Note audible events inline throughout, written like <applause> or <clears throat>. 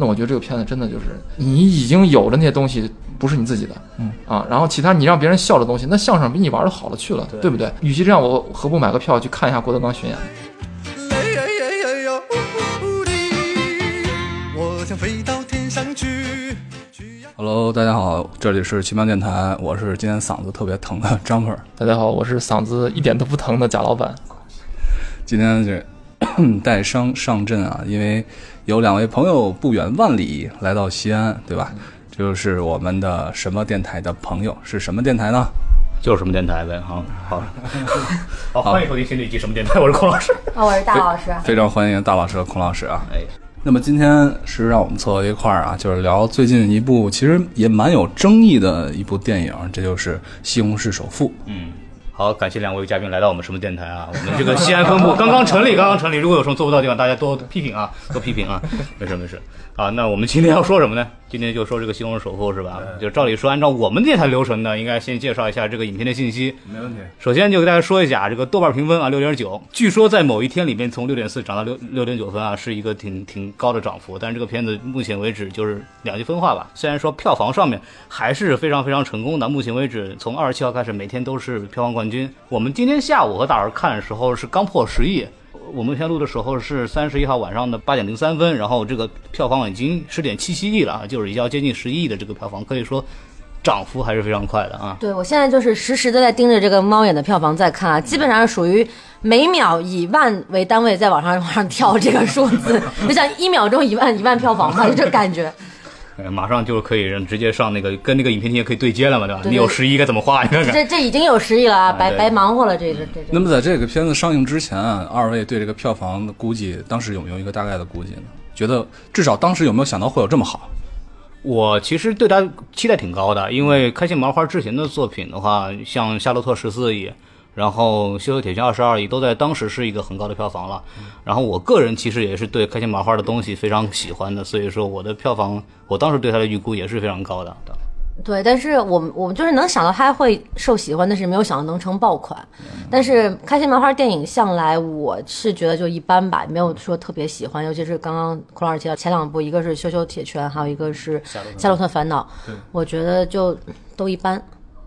那我觉得这个片子真的就是你已经有的那些东西不是你自己的，嗯啊，然后其他你让别人笑的东西，那相声比你玩的好了去了，对对不对？与其这样，我何不买个票去看一下郭德纲巡演？我想飞到天上去。去呀 Hello，大家好，这里是奇妙电台，我是今天嗓子特别疼的张粉儿。大家好，我是嗓子一点都不疼的贾老板。今天这 <clears throat> 带伤上阵啊，因为有两位朋友不远万里来到西安，对吧？这就是我们的什么电台的朋友，是什么电台呢？就是什么电台呗，好，好，<laughs> 好，欢迎收听新的一期什么电台，我是孔老师。<laughs> 哦，我是大老师。非常欢迎大老师和孔老师啊。哎，那么今天是让我们凑到一块儿啊，就是聊最近一部其实也蛮有争议的一部电影，这就是《西红柿首富》。嗯，好，感谢两位嘉宾来到我们什么电台啊？我们这个西安分部刚刚成立，刚刚成立，如果有什么做不到的地方，大家多批评啊，多批评啊，没事没事。啊，那我们今天要说什么呢？今天就说这个《西红柿首富》是吧？就照理说，按照我们电台流程呢，应该先介绍一下这个影片的信息。没问题。首先就给大家说一下这个豆瓣评分啊，六点九，据说在某一天里面从六点四涨到六六点九分啊，是一个挺挺高的涨幅。但是这个片子目前为止就是两极分化吧。虽然说票房上面还是非常非常成功的，目前为止从二十七号开始每天都是票房冠军。我们今天下午和大伙儿看的时候是刚破十亿。我们现在录的时候是三十一号晚上的八点零三分，然后这个票房已经十点七七亿了，就是已经接近十一亿的这个票房，可以说涨幅还是非常快的啊。对我现在就是实时的在盯着这个猫眼的票房在看啊，基本上是属于每秒以万为单位在往上往上跳这个数字，就像一秒钟一万一万票房嘛，就这感觉。呃，马上就可以让直接上那个跟那个影片厅可以对接了嘛，对吧？对对你有十亿该怎么花？<laughs> 你看看。这这已经有十亿了啊，白白忙活了这这这个。那么在这个片子上映之前啊，二位对这个票房的估计，当时有没有一个大概的估计呢？觉得至少当时有没有想到会有这么好？我其实对他期待挺高的，因为开心麻花之前的作品的话，像《夏洛特》十四亿，然后《羞羞铁拳》二十二亿，都在当时是一个很高的票房了。然后我个人其实也是对开心麻花的东西非常喜欢的，所以说我的票房，我当时对它的预估也是非常高的。对，但是我们我们就是能想到它会受喜欢，但是没有想到能成爆款。但是开心麻花电影向来我是觉得就一般吧，没有说特别喜欢，尤其是刚刚孔老师提到前两部，一个是《羞羞铁拳》，还有一个是《夏洛特烦恼》，我觉得就都一般。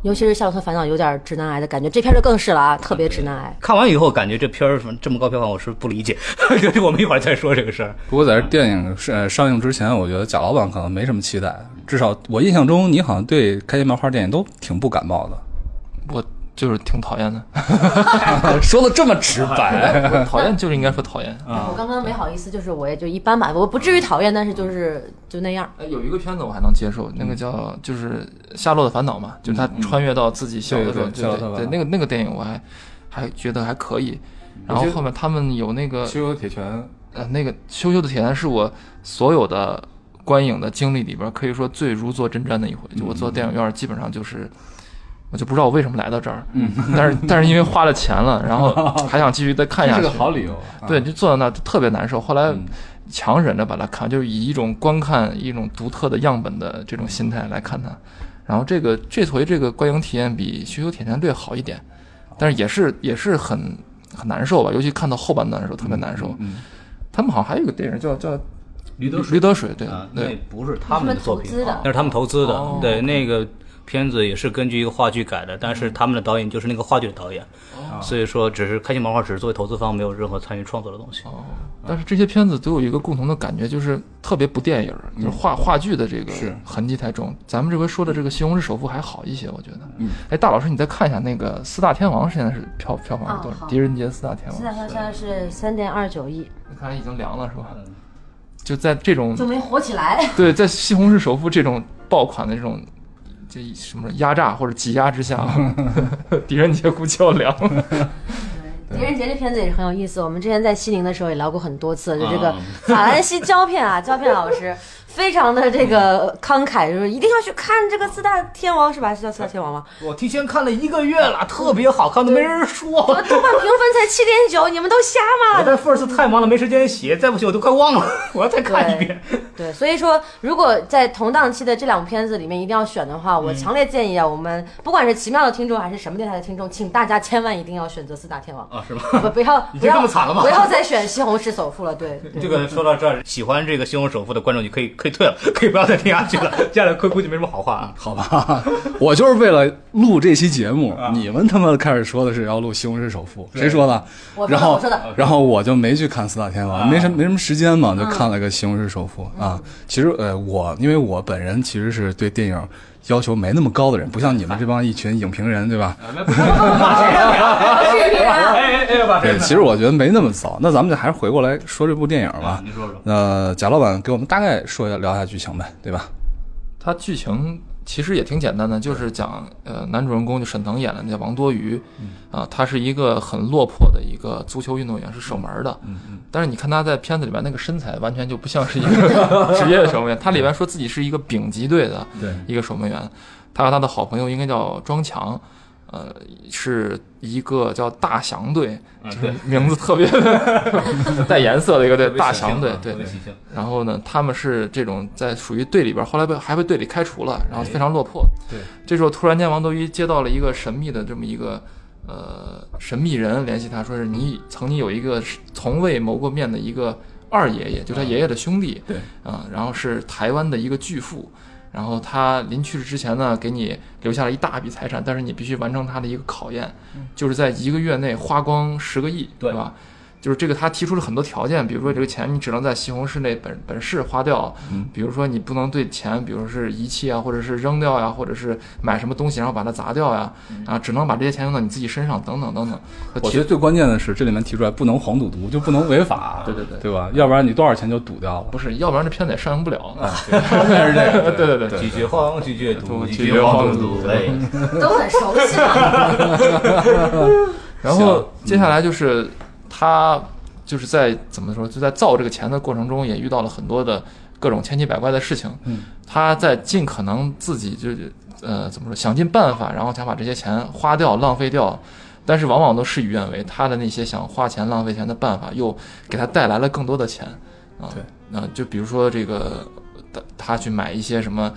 尤其是《夏洛特烦恼》有点直男癌的感觉，这片儿就更是了啊，特别直男癌。看完以后，感觉这片儿这么高票房，我是不理解。<laughs> 我们一会儿再说这个事儿。不过在这电影是呃上映之前，我觉得贾老板可能没什么期待，至少我印象中你好像对开心麻花电影都挺不感冒的，我就是挺讨厌的，<laughs> 说的这么直白。<laughs> 讨厌就是应该说讨厌。啊我刚刚没好意思，就是我也就一般吧，我不至于讨厌，但是就是就那样。哎，有一个片子我还能接受，那个叫就是《夏洛的烦恼》嘛，就是他穿越到自己小的时候，对对对，那个那个电影我还还觉得还可以。然后后面他们有那个羞羞的铁拳，呃那个《羞羞的铁拳》是我所有的观影的经历里边可以说最如坐针毡的一回。就我坐电影院基本上就是。我就不知道我为什么来到这儿，嗯，但是但是因为花了钱了，然后 <laughs> 还想继续再看下去，这是个好理由啊。对，就坐在那儿特别难受。后来嗯强忍着把它看，就是以一种观看一种独特的样本的这种心态来看它。然后这个这回这个观影体验比《羞羞铁拳》队好一点，但是也是也是很很难受吧，尤其看到后半段的时候特别难受。嗯，他们好像还有一个电影叫叫《驴得水驴得水》，对啊，那，不是他们的作品他们投资的那是他们投资的。哦对，那个片子也是根据一个话剧改的，但是他们的导演就是那个话剧的导演，所以说只是开心麻花只是作为投资方，没有任何参与创作的东西。哦，但是这些片子都有一个共同的感觉，就是特别不电影，就是话话剧的这个是痕迹太重。咱们这回说的这个《西红柿首富》还好一些，我觉得。嗯，哎，大老师，你再看一下那个四大天王现在是票票房是多少？狄仁杰四大天王四，大天王现在是三点二九亿，你看已经凉了是吧？就在这种就没火起来。对，在《西红柿首富》这种爆款的这种这什么压榨或者挤压之下，<laughs> 狄仁杰估计要凉了。狄仁杰这片子也是很有意思，我们之前在西宁的时候也聊过很多次，就这个啊 <laughs> 法兰西胶片啊，胶片老师非常的这个慷慨，就是一定要去看这个四大天王是吧？是叫四大天王吗？我提前看了一个月了，特别好看，都没人说。豆瓣评分才七点九，你们都瞎吗？我在 First 太忙了，没时间写，再不写我都快忘了，<laughs> 我要再看一遍。对，所以说如果在同档期的这两部片子里面一定要选的话，我强烈建议啊，我们不管是奇妙的听众还是什么电台的听众，请大家千万一定要选择四大天王，啊，是吗？不不要已经不要这么惨了吗不要再选西红柿首富了，对，对这个说到这儿，喜欢这个《西虹首富》的观众，你可以可以退了，<laughs> 可以不要再听下去了，<laughs> 接下来估估计没什么好话啊。好吧，<laughs> 我就是为了录这期节目，你们他妈开始说的是要录《西红柿首富》，谁说的？我说的然后我说的然后我就没去看四大天王，没什没什么时间嘛，就看了个《西红柿首富》啊。其实呃，我因为我本人其实是对电影要求没那么高的人，不像你们这帮一群影评人，对吧？影评人哎哎，对，其实我觉得没那么糟。那咱们就还是回过来说这部电影吧。您说说，那贾老板给我们大概说一下聊一下剧情呗，对吧？他剧情其实也挺简单的，就是讲呃男主人公就沈腾演的那叫王多鱼，啊，他是一个很落魄的一个足球运动员，是守门儿的。但是你看他在片子里边那个身材，完全就不像是一个 <laughs> 职业的守门员。他里边说自己是一个丙级队的对一个守门员，他和他的好朋友应该叫庄强。呃，是一个叫大祥队，就是名字特别 <laughs> 带颜色的一个队，大祥队，对，然后呢，他们是这种在属于队里边，后来被还被队里开除了，然后非常落魄。对，这时候突然间王多鱼接到了一个神秘的这么一个呃神秘人联系他，说是你曾经有一个从未谋过面的一个二爷爷，就他爷爷的兄弟。对，啊、然后是台湾的一个巨富。然后他临去世之前呢，给你留下了一大笔财产，但是你必须完成他的一个考验，就是在一个月内花光十个亿，对吧？就是这个，他提出了很多条件，比如说这个钱你只能在西红柿内本本市花掉，嗯比如说你不能对钱，比如说是遗弃啊，或者是扔掉呀，或者是买什么东西然后把它砸掉呀，啊，只能把这些钱用到你自己身上，等等等等。我觉得最关键的是这里面提出来不能黄赌毒，就不能违法，对对对对吧？要不然你多少钱就赌掉了。不是，要不然这片子也上映不了。关键是这个，对对对拒绝黄，拒绝赌，拒 <laughs> 拒绝黄赌毒，哎，都很熟悉嘛。<laughs> <laughs> 然后接下来就是他就是在怎么说，就在造这个钱的过程中，也遇到了很多的各种千奇百怪的事情。嗯，他在尽可能自己就是呃怎么说，想尽办法，然后想把这些钱花掉、浪费掉。但是往往都事与愿违，他的那些想花钱浪费钱的办法，又给他带来了更多的钱啊。对，那、就比如说这个，他他去买一些什么。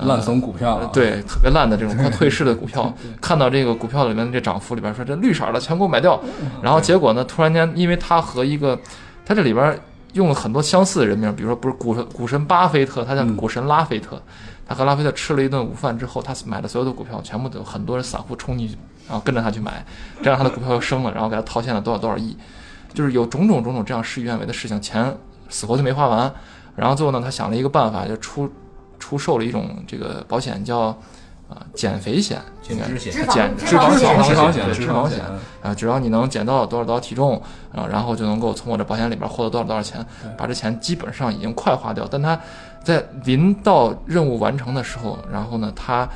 呃烂怂股票对，特别烂的这种快退市的股票，<laughs> 看到这个股票里面的这涨幅里边说这绿色的全给我买掉，然后结果呢，突然间因为他和一个，他这里边用了很多相似的人名，比如说不是股神股神巴菲特，他叫嗯股神拉菲特，他和拉菲特吃了一顿午饭之后，他买的所有的股票全部都有很多人散户冲进去，然后跟着他去买，这样他的股票又升了，然后给他套现了多少多少亿，就是有种种种种这样事与愿违的事情，钱死活就没花完，然后最后呢，他想了一个办法，就出出售了一种这个保险叫啊、减肥险，减脂险。减脂肪险脂肪险，脂肪脂肪险啊，只要你能减到多少多少体重啊，然后就能够从我这保险里边获得多少多少钱，把这钱基本上已经快花掉。但他在临到任务完成的时候，然后呢，他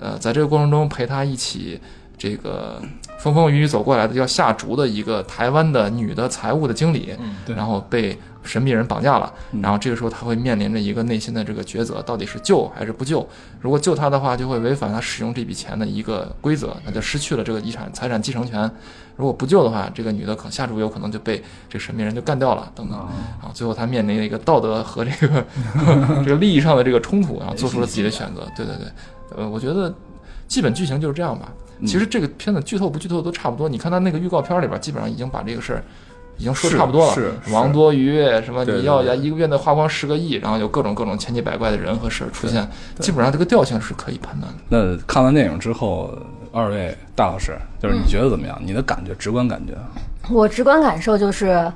呃在这个过程中陪他一起这个风风雨雨走过来的要下逐的一个台湾的女的财务的经理，对然后被神秘人绑架了，然后这个时候他会面临着一个内心的这个抉择，到底是救还是不救？如果救他的话，就会违反他使用这笔钱的一个规则，那就失去了这个遗产财产继承权；如果不救的话，这个女的可下注有可能就被这个神秘人就干掉了，等等。啊，最后他面临了一个道德和这个这个利益上的这个冲突，然后做出了自己的选择。对对对，呃，我觉得基本剧情就是这样吧。其实这个片子剧透不剧透都差不多，你看他那个预告片里边，基本上已经把这个事儿。已经说差不多了，是是王多鱼什么你要对一个月内花光十个亿，然后有各种各种千奇百怪的人和事儿出现，基本上这个调性是可以判断的。那看完电影之后，二位大老师，就是你觉得怎么样？你的感觉，直观感觉？我直观感受就是，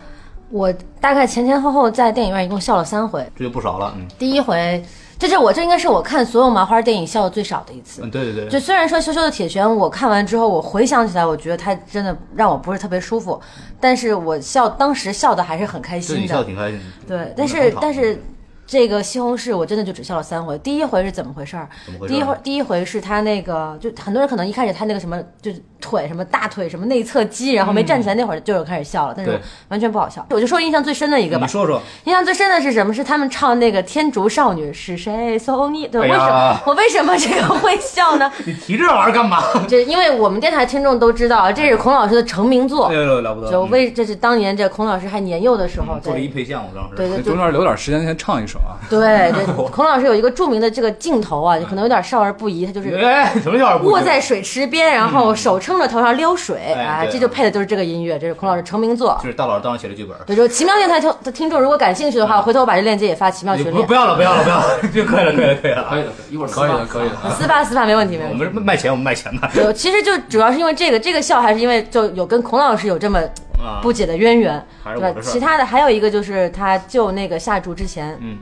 我大概前前后后在电影院一共笑了三回。这就不少了，嗯第一回，这是我这应该是我看所有麻花电影笑的最少的一次。嗯，对对对就，虽然说《羞羞的铁拳》，我看完之后，我回想起来，我觉得它真的让我不是特别舒服，但是我笑当时笑的还是很开心的对你笑得。挺开心的，对，但是但是这个西红柿我真的就只笑了三回。第一回是怎么回事儿？怎么回事？第一回第一回是他那个，就很多人可能一开始他那个什么，就是腿什么大腿什么内侧肌，然后没站起来那会儿就有开始笑了，但是完全不好笑。我就说印象最深的一个吧你，说说，印象最深的是什么？是他们唱那个《天竺少女是谁送你》。对，哎为什么我为什么这个会笑呢？<laughs> 你提这玩意儿干嘛？这 <laughs> 因为我们电台听众都知道，这是孔老师的成名作哎。了不得，就为这是当年这孔老师还年幼的时候，做了一对配项，我当时对对就中间留点时间，先唱一首啊。对 <laughs> 对，孔老师有一个著名的这个镜头啊，就可能有点少儿不宜，他就是哎，什么叫不卧在水池边，然后手撑冲着头上撩水，哎这就配的就是这个音乐，这是孔老师成名作就。是大老师当时写的剧本。对，就奇妙电台听的听众如果感兴趣的话，回头我把这链接也发奇妙群里不不。要了，不要了，不要了，<laughs> 就可以了，可以了，可以了。可以了，一会儿可以了，可以了。私发私发没问题，没我问题。我们卖钱，我们卖钱嘛。对，其实就主要是因为这个，这个笑还是因为就有跟孔老师有这么啊不解的渊源，对其他的还有一个就是他救那个下注之前，嗯，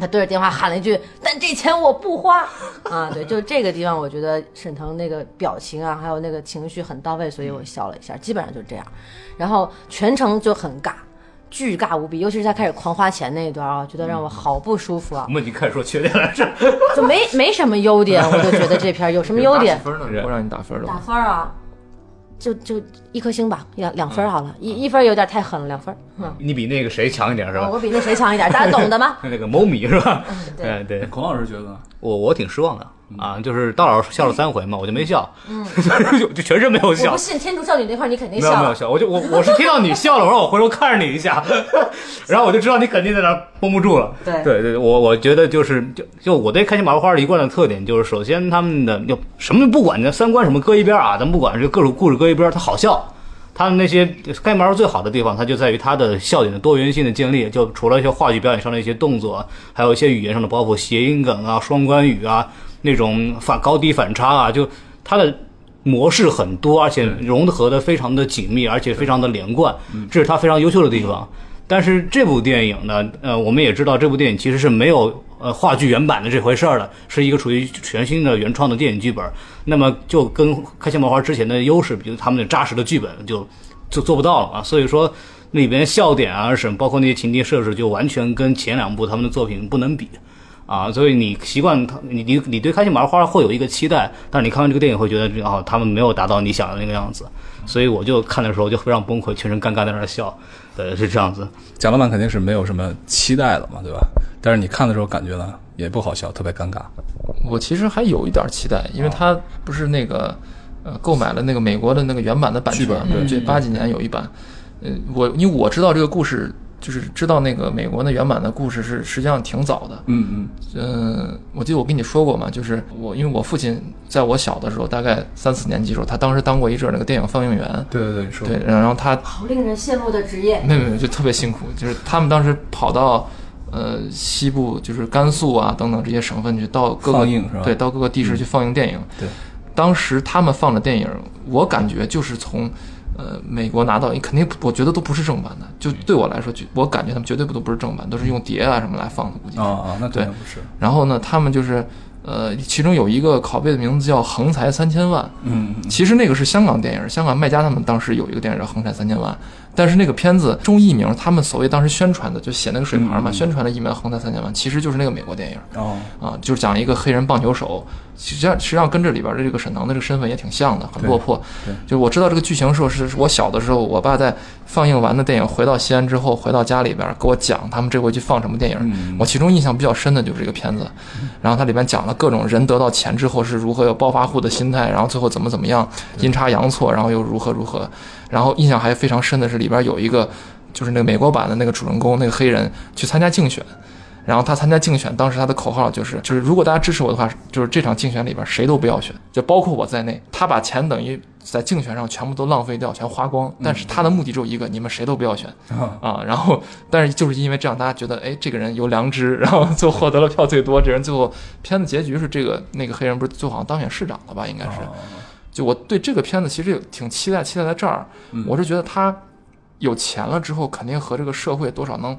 他对着电话喊了一句：“但这钱我不花。”啊，对，就这个地方，我觉得沈腾那个表情啊，还有那个情绪很到位，所以我笑了一下，基本上就是这样。然后全程就很尬，巨尬无比，尤其是他开始狂花钱那一段啊，觉得让我好不舒服啊我，们已经开始说缺点了，是？就没没什么优点，我就觉得这片有什么优点？<laughs> 分呢？不让你打分了打？分啊，就就一颗星吧，两两分儿好了，一一分儿有点太狠了，两分你比那个谁强一点是吧？我比那谁强一点，大家懂的吗？<laughs> 那个某米是吧？对哎对，孔老师觉得呢？我我挺失望的啊，就是大老师笑了三回嘛，我就没笑，<laughs> 嗯就就全身没有笑我不。信天竺少女那块儿你肯定笑。没有没有笑，我就我我是听到你笑了，我让我回头看着你一下，<laughs> 然后我就知道你肯定在那绷不住了。对对对，我我觉得就是就就我对开心麻花的一贯的特点就是，首先他们的就什么不管你的三观什么搁一边啊，咱不管这各种故事搁一边，它好笑。他们那些开心麻花最好的地方，它就在于它的笑点的多元性的建立。就除了一些话剧表演上的一些动作，还有一些语言上的包袱谐音梗啊、双关语啊，那种反高低反差啊，就它的模式很多，而且融合的非常的紧密，而且非常的连贯，这是它非常优秀的地方。但是这部电影呢，呃，我们也知道这部电影其实是没有呃话剧原版的这回事儿的，是一个属于全新的原创的电影剧本。那么就跟开心麻花之前的优势，比如他们的扎实的剧本就就做不到了啊。所以说里边笑点啊什么，包括那些情节设置，就完全跟前两部他们的作品不能比。啊，所以你习惯他，你你你对开心麻花会有一个期待，但是你看完这个电影会觉得，哦，他们没有达到你想的那个样子，所以我就看的时候就非常崩溃，全身尴尬在那儿笑，呃，是这样子。贾老板肯定是没有什么期待了嘛，对吧？但是你看的时候感觉呢也不好笑，特别尴尬。我其实还有一点期待，因为他不是那个呃购买了那个美国的那个原版的版权本，对，这八几年有一版。呃，我因为我知道这个故事，就是知道那个美国的原版的故事是实际上挺早的。嗯嗯，嗯，我记得我跟你说过嘛，就是我因为我父亲在我小的时候，大概三四年级的时候，他当时当过一阵儿那个电影放映员。对对对，你说对，然后他好令人羡慕的职业。没有没有，就特别辛苦，就是他们当时跑到呃西部，就是甘肃啊等等这些省份去，到各个放映是吧对，到各个地市去放映电影。对，当时他们放的电影，我感觉就是从呃美国拿到，你肯定不我觉得都不是正版的，就对我来说，就我感觉他们绝对不都不是正版，都是用碟啊什么来放的，估计。啊啊，那肯对定不是。然后呢，他们就是呃，其中有一个拷贝的名字叫《横财三千万》。嗯嗯其实那个是香港电影，香港卖家他们当时有一个电影叫《横财三千万》，但是那个片子中译名，他们所谓当时宣传的就写那个水牌嘛，宣传的译名《横财三千万》，其实就是那个美国电影。哦，啊，就是讲一个黑人棒球手，实际上实际上跟这里边的这个沈腾的这个身份也挺像的，很落魄。对就是我知道这个剧情时候是是我小的时候，我爸在放映完的电影回到西安之后，回到家里边给我讲他们这回去放什么电影，嗯。我其中印象比较深的就是这个片子，然后它里边讲了各种人得到钱之后是如何有暴发户的心态，然后最后怎么怎么样阴差阳错，然后又如何如何，然后印象还非常深的是里边有一个就是那个美国版的那个主人公那个黑人去参加竞选。然后他参加竞选，当时他的口号就是，就是如果大家支持我的话，就是这场竞选里边谁都不要选，就包括我在内。他把钱等于在竞选上全部都浪费掉，全花光。但是他的目的只有一个，你们谁都不要选啊啊。然后，但是就是因为这样，大家觉得，哎，这个人有良知，<laughs> 然后最后获得了票最多。这人最后片子结局是这个那个黑人不是最后好像当选市长了吧？应该是。就我对这个片子其实有挺期待，期待在这儿，我是觉得他有钱了之后，肯定和这个社会多少能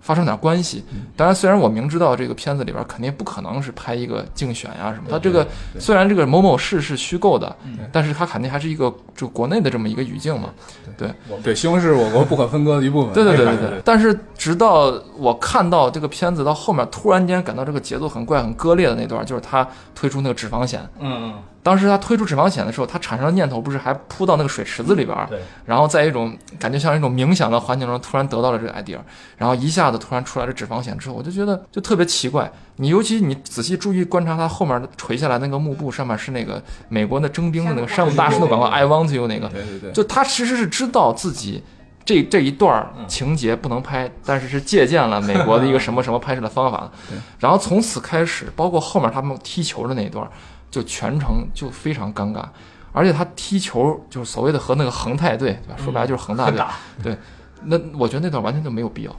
发生点关系。当然，虽然我明知道这个片子里边肯定不可能是拍一个竞选呀、什么，他这个虽然这个某某市是虚构的，但是它肯定还是一个就国内的这么一个语境嘛。对，对，西红柿我国不可分割的一部分。对对对对对对。但是直到我看到这个片子到后面，突然间感到这个节奏很怪、很割裂的那段，就是他推出那个脂肪险。嗯嗯当时他推出脂肪险的时候，他产生的念头不是还扑到那个水池子里边儿，对，然后在一种感觉像一种冥想的环境中，突然得到了这个 idea，然后一下子突然出来这脂肪险之后，我就觉得就特别奇怪。你尤其你仔细注意观察他后面垂下来那个幕布，上面是那个美国的征兵的那个山姆大叔的广告，I want you 那个，对对对，就他其实是知道自己这这一段儿情节不能拍，但是是借鉴了美国的一个什么 <laughs> 什么拍摄的方法对，然后从此开始，包括后面他们踢球的那一段儿，就全程就非常尴尬。而且他踢球就是所谓的和那个恒泰队，对吧？说白了就是恒大队。对，那我觉得那段完全就没有必要，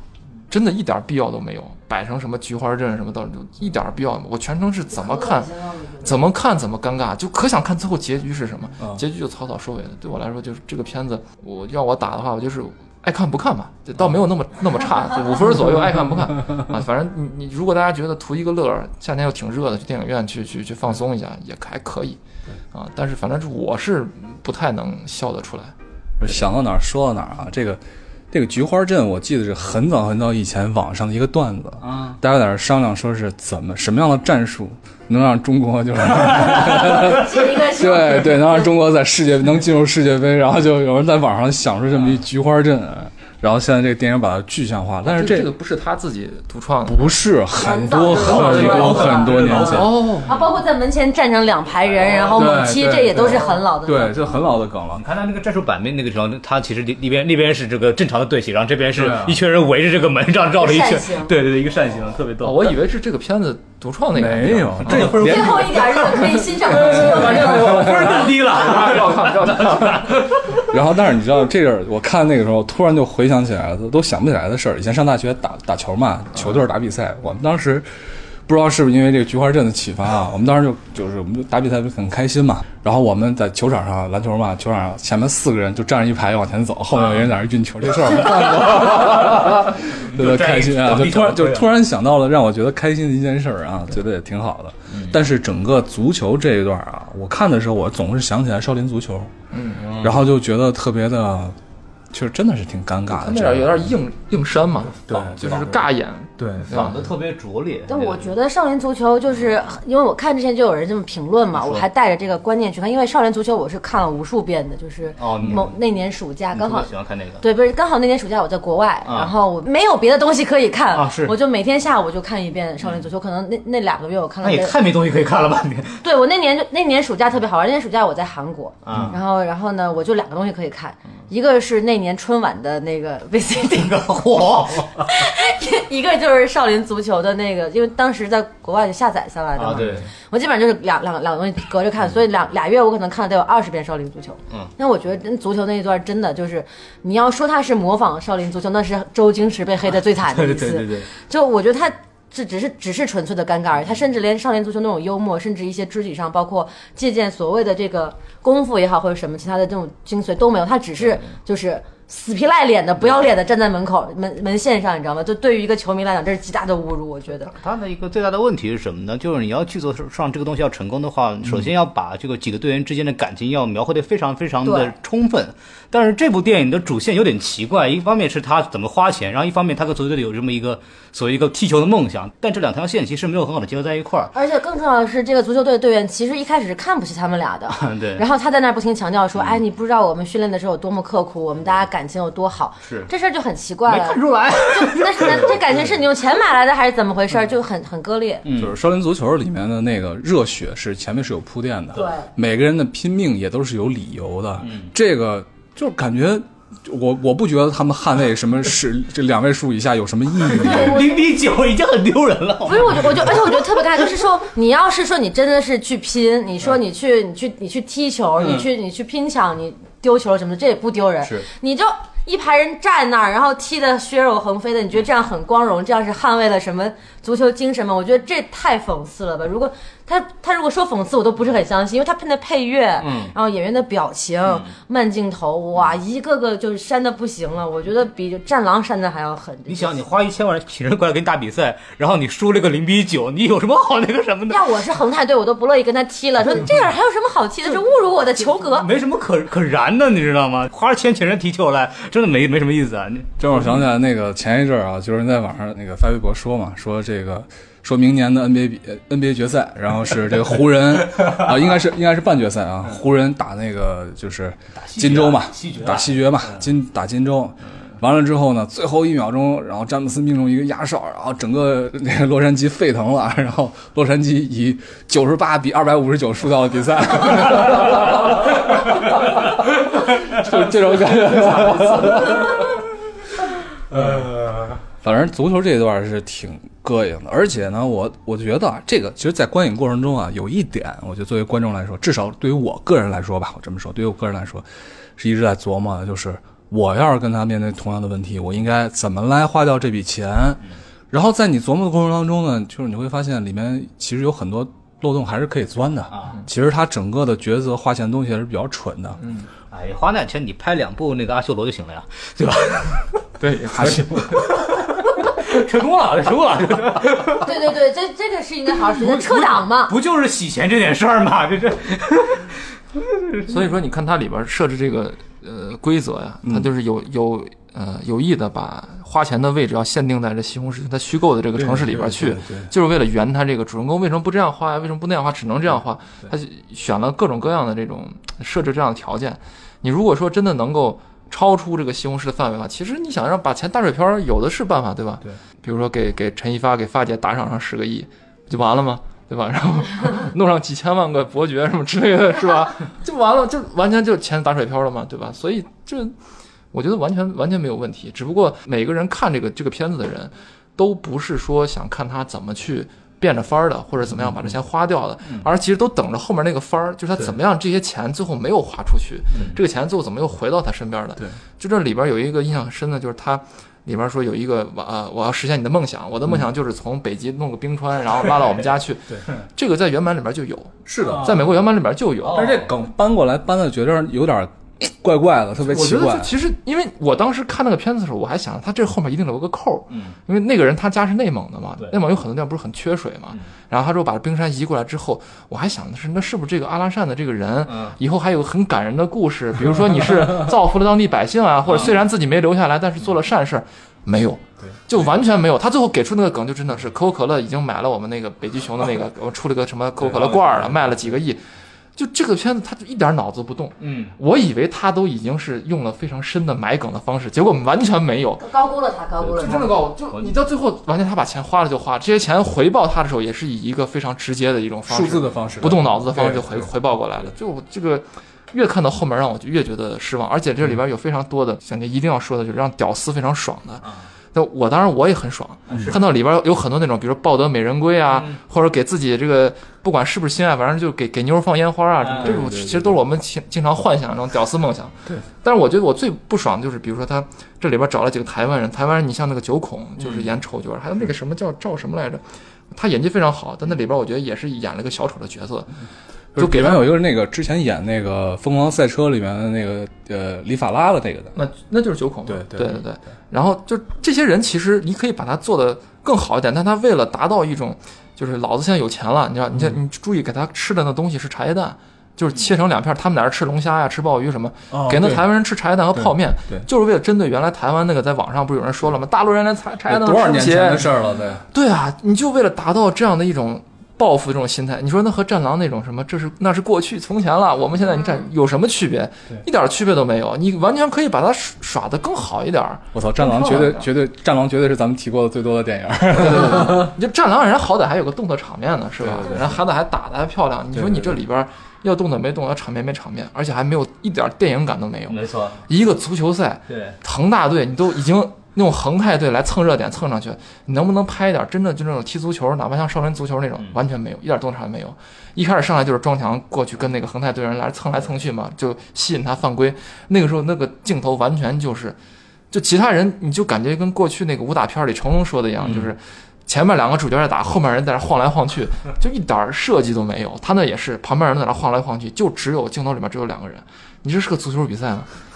真的一点必要都没有，摆成什么菊花阵什么的，一点必要。我全程是怎么看，怎么看怎么尴尬，就可想看最后结局是什么，嗯结局就草草收尾了。对我来说，就是这个片子，我要我打的话，我就是。爱看不看吧，这倒没有那么那么差，就 <laughs> 五分左右，爱看不看啊。反正你你如果大家觉得图一个乐儿，夏天又挺热的，去电影院去去去放松一下也还可以啊。但是反正是我是不太能笑得出来。想到哪儿说到哪儿啊！这个这个菊花阵，我记得是很早很早以前网上的一个段子，啊，大家在那儿商量说是怎么什么样的战术能让中国就 <laughs> 是对对，能让中国在世界能进入世界杯，然后就有人在网上想出这么一菊花阵，然后现在这个电影把它具象化，但是这这个不是他自己独创的不是很多很多很多年前，哦，啊，包括在门前站成两排人，然后猛踢，这也都是很老的。对，就很老的梗了你。看他那个战术版面那个地方，他其实里里边那边是这个正常的队形，然后这边是一群人围着这个门这样绕了一圈对对对，一个扇形，特别哦逗。我以为是这个片子独创那个，没有，这这连最后一点热可以欣赏的只有这个。<laughs> 分儿更低了。要看要看，<laughs> 然后，但是你知道这阵儿，我看那个时候，突然就回想起来了，都都想不起来的事儿。以前上大学打打球嘛，球队打比赛，我们当时不知道是不是因为这个菊花阵的启发啊，我们当时就就是我们就打比赛很开心嘛。然后我们在球场上篮球嘛，球场上前面四个人就站着一排往前走，后面有人在那运球，这事儿我们 <laughs> 干过，对对，开心啊！就突然就突然想到了让我觉得开心的一件事儿啊，觉得也挺好的。但是整个足球这一段啊，我看的时候，我总是想起来少林足球，嗯，然后就觉得特别的，就是真的是挺尴尬的。他那点有点硬硬山嘛，对就是尬演，对，仿的特别拙劣。但我觉得少林足球就是因为我看之前就有人这么评论嘛，我还带着这个观念去看，因为少林足球我是看了无数遍的，就是哦某那年暑假刚好喜欢看那个，对，不是刚好那年暑假我在国外，啊。然后我没有别的东西可以看，啊是。我就每天下午就看一遍少林足球，可能那那两个月我看了那也太没东西可以看了吧？你？<laughs> 对我那年就那年暑假特别好玩，那年暑假我在韩国，啊。然后然后呢，我就两个东西可以看，一个是那年春晚的那个 <laughs> VCD，嚯，<laughs> 一个就是少林足球的那个，因为当时在国外就下载下来的嘛，啊对，我基本上就是两两两个东西隔着看，所以两俩月我可能看了得有二十遍少林足球。嗯，那我觉得真足球那一段真的就是，你要说他是模仿少林足球，那是周星驰被黑的最惨的 <laughs> 一次。对对对对，就我觉得他这只是只是纯粹的尴尬而已，他甚至连少林足球那种幽默，甚至一些肢体上，包括借鉴所谓的这个功夫也好，或者什么其他的这种精髓都没有，他只是就是。死皮赖脸的、不要脸的站在门口门门线上，你知道吗？就对于一个球迷来讲，这是极大的侮辱，我觉得。他的一个最大的问题是什么呢？就是你要去做上这个东西要成功的话，首先要把这个几个队员之间的感情要描绘的非常非常的充分。但是这部电影的主线有点奇怪，一方面是他怎么花钱，然后一方面他跟足球队里有这么一个所谓一个踢球的梦想，但这两条线其实没有很好的结合在一块儿。而且更重要的是，这个足球队的队员其实一开始是看不起他们俩的。<laughs> 对然后他在那儿不停强调说：“哎，你不知道我们训练的时候有多么刻苦，我们大家感情有多好。”是这事儿就很奇怪了没看。出来，就那是 <laughs> 那这感情是你用钱买来的，还是怎么回事？就很很割裂。就是少林足球里面的那个热血是前面是有铺垫的，对每个人的拼命也都是有理由的。这个就感觉我我不觉得他们捍卫什么是 <laughs> 这两位数以下有什么意义。零比九已经很丢人了。不是，我就我就，而且我觉得特别尴尬，就是说，你要是说你真的是去拼，你说你去你去你去踢球，你去你去拼抢，你丢球什么的，这也不丢人。是，你就一排人站那儿，然后踢得血肉横飞的，你觉得这样很光荣，这样是捍卫了什么足球精神吗？我觉得这太讽刺了吧！如果他他如果说讽刺，我都不是很相信，因为他配的配乐，嗯然后演员的表情、慢镜头，哇，一个个就是删的不行了，我觉得比《战狼》删的还要狠。你想，你花一千万请人过来给你打比赛，然后你输了个零比九，你有什么好那个什么的？要我是恒泰队，我都不乐意跟他踢了。说这样还有什么好踢的？这侮辱我的球格。没什么可可燃的，你知道吗？花钱请人踢球来，真的没没什么意思啊！你正好想起来那个前一阵儿啊，就是在网上那个发微博说嘛，说这个说明年的 NBA 比呃 NBA 决赛，然后是这个湖人 <laughs> 啊，应该是应该是半决赛啊，湖人打那个就是金州嘛，打西决嘛，金打金州。完了之后呢，最后一秒钟，然后詹姆斯命中一个压哨，然后整个那个洛杉矶沸腾了，然后洛杉矶以九十八比二百五十九输掉了比赛，<laughs> 就这种感觉。<laughs> 反正足球这一段是挺膈应的。而且呢，我我觉得啊，这个其实，在观影过程中啊，有一点，我觉得作为观众来说，至少对于我个人来说吧，我这么说，对于我个人来说，是一直在琢磨的，就是我要是跟他面对同样的问题，我应该怎么来花掉这笔钱。然后在你琢磨的过程当中呢，就是你会发现里面其实有很多漏洞还是可以钻的。啊，其实他整个的抉择花钱的东西还是比较蠢的。嗯哎，花那钱你拍两部那个阿修罗就行了呀，对吧？对，还是 <laughs> <laughs> 成功了，成功了，<laughs> 对对对，这这个是应该好好学的，撤档嘛。不就是洗钱这点事儿吗？这这 <laughs> 所以说，你看它里边设置这个呃规则呀，它就是有有呃有意的把花钱的位置要限定在这西红柿它虚构的这个城市里边去就是为了圆它这个主人公为什么不这样花呀？为什么不那样花？只能这样花？他选了各种各样的这种设置这样的条件。你如果说真的能够超出这个西红柿的范围的话，其实你想让把钱打水漂，有的是办法，对吧？对，比如说给给陈一发给发姐打赏上十个亿，不就完了吗？对吧？<laughs> 然后弄上几千万个伯爵什么之类的，是吧？<laughs> 就完了，就完全就钱打水漂了嘛，对吧？所以这我觉得完全完全没有问题。只不过每个人看这个这个片子的人，都不是说想看他怎么去变着法儿的，或者怎么样把这钱花掉的，而其实都等着后面那个番儿，就是他怎么样这些钱最后没有花出去，这个钱最后怎么又回到他身边的。对，就这里边有一个印象很深的，就是他。里边说有一个我呃，我要实现你的梦想，我的梦想就是从北极弄个冰川，然后拉到我们家去。<laughs> 对，这个在原版里边就有，是的。在美国原版里边就有。但是这梗搬过来搬的觉得有点怪怪的，特别我觉得奇怪就。其实，因为我当时看那个片子的时候，我还想他这后面一定留个扣儿，嗯，因为那个人他家是内蒙的嘛，内蒙有很多地方不是很缺水嘛，然后他说把冰山移过来之后，我还想的是，那是不是这个阿拉善的这个人，以后还有很感人的故事，比如说你是造福了当地百姓啊，或者虽然自己没留下来，但是做了善事，没有。就完全没有，他最后给出那个梗就真的是可口可乐已经买了我们那个北极熊的那个，我出了个什么可口可乐罐儿了，卖了几个亿，就这个片子他就一点脑子不动，嗯，我以为他都已经是用了非常深的埋梗的方式，结果完全没有，高估了他，高估了他就真。的高，就你到最后完全他把钱花了就花，这些钱回报他的时候也是以一个非常直接的一种方式，数字的方式，不动脑子的方式就回回报过来了。就这个越看到后面，让我就越觉得失望，而且这里边有非常多的，感觉一定要说的就是让屌丝非常爽的。那我当然我也很爽，看到里边有很多那种，比如说抱得美人归啊，或者给自己这个不管是不是心爱，反正就给给妞儿放烟花啊，这种其实都是我们经经常幻想那种屌丝梦想。对，但是我觉得我最不爽的就是，比如说他这里边找了几个台湾人，台湾人你像那个九孔就是演丑角，还有那个什么叫赵什么来着，他演技非常好，但那里边我觉得也是演了个小丑的角色，就给完有一个那个之前演那个《疯狂赛车》里面的那个呃里法拉的那个的，那那就是九孔，对对对对对然后就这些人，其实你可以把他做的更好一点，但他为了达到一种，就是老子现在有钱了，你知道，你这你注意给他吃的那东西是茶叶蛋，就是切成两片，他们在那吃龙虾呀、吃鲍鱼什么，给那台湾人吃茶叶蛋和泡面，就是为了针对原来台湾那个在网上不是有人说了吗？大陆人连茶茶叶蛋都多少吃不起年前的事儿了？对，对啊，你就为了达到这样的一种报复这种心态，你说那和战狼那种什么，这是那是过去从前了，我们现在你战有什么区别？一点区别都没有，你完全可以把它耍耍得更好一点儿。我操，战狼绝对绝对，战狼绝对是咱们提过的最多的电影。对对对，你就战狼人家好歹还有个动作场面呢，是吧？对对对人家好歹还打的还漂亮。你说你这里边要动的没动，要场面没场面，而且还没有一点电影感都没有。没错，一个足球赛，对，恒大队你都已经用恒泰队来蹭热点蹭上去，你能不能拍一点真的就那种踢足球，哪怕像少林足球那种，完全没有，一点动作也没有。一开始上来就是庄强过去跟那个恒泰队人来蹭来蹭去嘛，就吸引他犯规。那个时候那个镜头完全就是，就其他人你就感觉跟过去那个武打片里成龙说的一样，就是。前面两个主角在打，后面人在那晃来晃去，<laughs> 就一点儿设计都没有。他那也是旁边人在那晃来晃去，就只有镜头里面只有两个人。你这是个足球比赛吗？这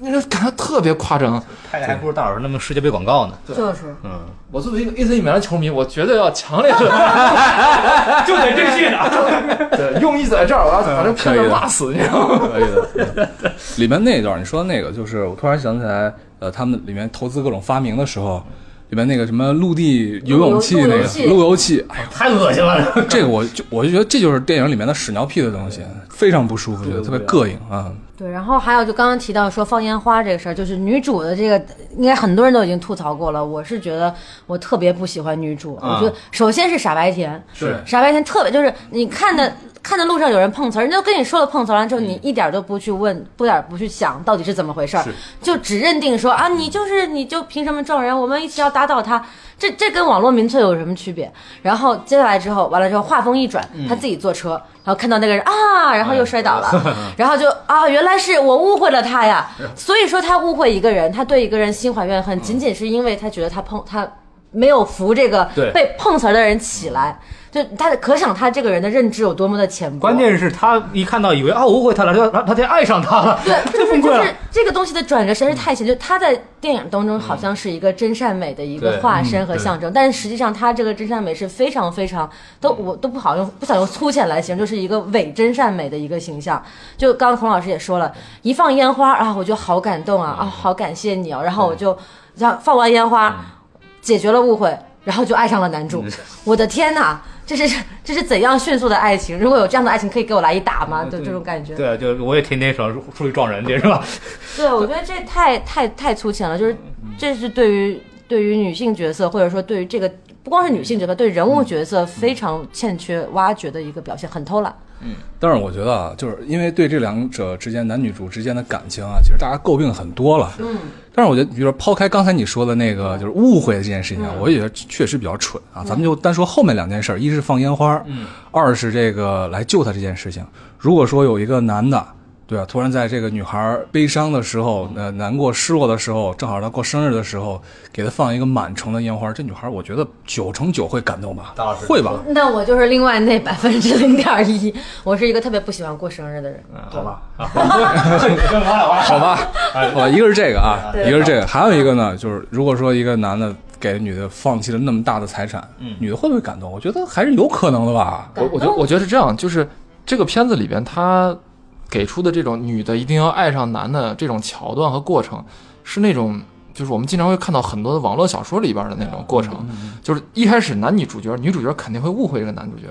那个感觉特别夸张。拍的还不如大老师那么世界杯广告呢。就是，嗯，我作为一个 AC 米兰球迷，我绝对要强烈的 <laughs> 就得这些呢。<laughs> 对用意在这儿，我要把这片子骂死，你知道吗？可以的。<laughs> 里面那段你说的那个，就是我突然想起来，呃，他们里面投资各种发明的时候，里面那个什么陆地游泳器那个路由器路由器，哎呀，太恶心了。这个我就我就觉得这就是电影里面的屎尿屁的东西，非常不舒服，觉得特别膈应啊。对，然后还有就刚刚提到说放烟花这个事儿，就是女主的这个，应该很多人都已经吐槽过了。我是觉得我特别不喜欢女主，我觉得首先是傻白甜，是傻白甜特别就是你看的看到路上有人碰瓷儿，人家都跟你说了碰瓷儿完之后，你一点都不去问，不点儿不去想到底是怎么回事儿，就只认定说啊，你就是你就凭什么撞人？我们一起要打倒他。这这跟网络民粹有什么区别？然后接下来之后，完了之后话锋一转，他自己坐车，然后看到那个人啊，然后又摔倒了，<laughs> 然后就啊，原来是我误会了他呀。所以说他误会一个人，他对一个人心怀怨恨，仅仅是因为他觉得他碰他没有扶这个被碰瓷儿的人起来，就他可想他这个人的认知有多么的浅薄。关键是他一看到以为啊误会他了，他他他就爱上他了，<laughs> 对，就是就是。这个东西的转折实在是太浅，就他在电影当中好像是一个真善美的一个化身和象征，但是实际上他这个真善美是非常非常都我都不好用，不想用粗浅来形容，就是一个伪真善美的一个形象。就刚刚孔老师也说了，一放烟花啊，我就好感动啊啊，好感谢你哦，然后我就像放完烟花，解决了误会，然后就爱上了男主。<laughs> 我的天哪！这是这是怎样迅速的爱情？如果有这样的爱情，可以给我来一打吗？就这种感觉。对啊，就我也天天想出去撞人去，是吧？<laughs> 对，我觉得这太太太粗浅了，就是这是对于对于女性角色，或者说对于这个不光是女性角色，对人物角色非常欠缺挖掘的一个表现，很偷懒。嗯但是我觉得啊，就是因为对这两者之间男女主之间的感情啊，其实大家诟病很多了。嗯，但是我觉得，比如说抛开刚才你说的那个就是误会的这件事情啊，我也觉得确实比较蠢啊。咱们就单说后面两件事儿，一是放烟花，嗯，二是这个来救他这件事情。如果说有一个男的。对啊，突然在这个女孩悲伤的时候，呃，难过、失落的时候，正好她过生日的时候，给她放一个满城的烟花，这女孩我觉得九成九会感动吧？大老师会吧？那我就是另外那百分之零点一，我是一个特别不喜欢过生日的人。好吧，啊，<laughs> 好吧，呃，一个是这个啊，一个是这个，还有一个呢，就是如果说一个男的给女的放弃了那么大的财产，女的会不会感动？我觉得还是有可能的吧。我我觉得我觉得是这样，就是这个片子里边他给出的这种女的一定要爱上男的这种桥段和过程，是那种就是我们经常会看到很多的网络小说里边的那种过程，就是一开始男女主角，女主角肯定会误会这个男主角，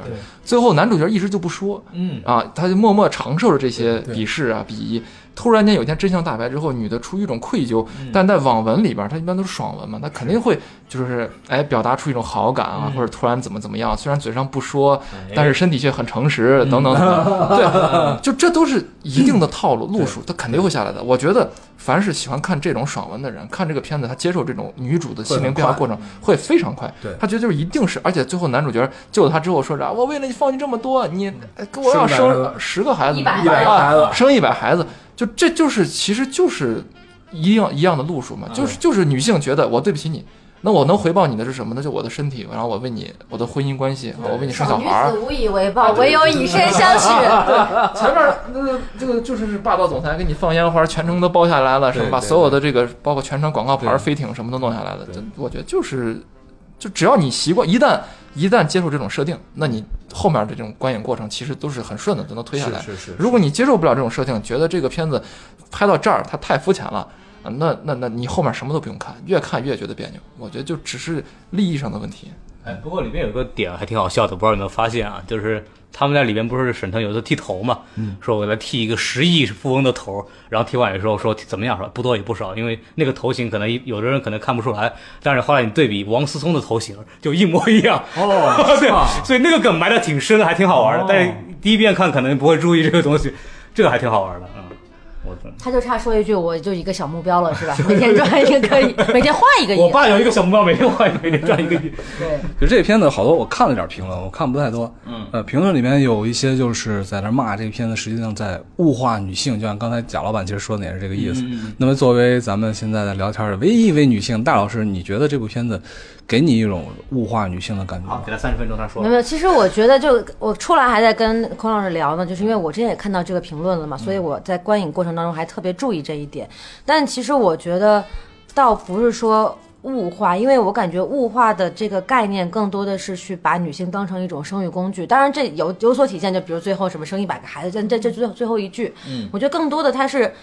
最后男主角一直就不说，嗯。啊，他就默默承受着这些鄙视啊、鄙夷。突然间有一天真相大白之后，女的出于一种愧疚，但在网文里边，她一般都是爽文嘛，她肯定会就是哎表达出一种好感啊，或者突然怎么怎么样，虽然嘴上不说，但是身体却很诚实，等等等。等。<laughs> 对，就这都是一定的套路路数，她肯定会下来的。我觉得凡是喜欢看这种爽文的人，看这个片子，他接受这种女主的心灵变化过程会非常快。对。他觉得就是一定是，而且最后男主角救了她之后说啥，我为了你放弃这么多，你哎给我要生十个孩子，100啊孩子生一百孩子，就这就是其实就是一样一样的路数嘛，就是就是女性觉得我对不起你。那我能回报你的是什么呢？就我的身体，然后我为你我的婚姻关系，我为你生小孩儿女子。无以为报，唯有以身相许。前面那个这个就是霸道总裁给你放烟花，全程都包下来了，是吧？把所有的这个包括全程广告牌、对飞艇什么都弄下来了。这我觉得就是，就只要你习惯，一旦一旦接受这种设定，那你后面的这种观影过程其实都是很顺的，都能推下来。是是是如果你接受不了这种设定，觉得这个片子拍到这儿它太肤浅了。啊那那那你后面什么都不用看，越看越觉得别扭。我觉得就只是利益上的问题。哎，不过里面有个点还挺好笑的，不知道有没有发现啊？就是他们在里边不是沈腾有一次剃头嘛，说我来剃一个十亿富翁的头，然后剃完以后说怎么样，说不多也不少，因为那个头型可能有的人可能看不出来，但是后来你对比王思聪的头型就一模一样，哦 <laughs> 对，所以那个梗埋的挺深的，还挺好玩的。但是第一遍看可能不会注意这个东西，这个还挺好玩的，嗯，我他就差说一句，我就一个小目标了，是吧？<laughs> 每天赚一个可以，每天换一个亿。我爸有一个小目标，每天换一个，每天赚一个亿。对，就这片子好多我看了点评论，我看不太多。嗯，呃，评论里面有一些就是在那骂这个片子，实际上在物化女性，就像刚才贾老板其实说的也是这个意思。那么作为咱们现在在聊天的唯一一位女性，大老师，你觉得这部片子给你一种物化女性的感觉好，？给他三十分钟，他说没有没有，其实我觉得就我出来还在跟孔老师聊呢，就是因为我之前也看到这个评论了嘛，所以我在观影过程当中还特别注意这一点。但其实我觉得倒不是说物化，因为我感觉物化的这个概念更多的是去把女性当成一种生育工具。当然这有有所体现，就比如最后什么生一百个孩子，这这这最后最后一句，嗯，我觉得更多的它是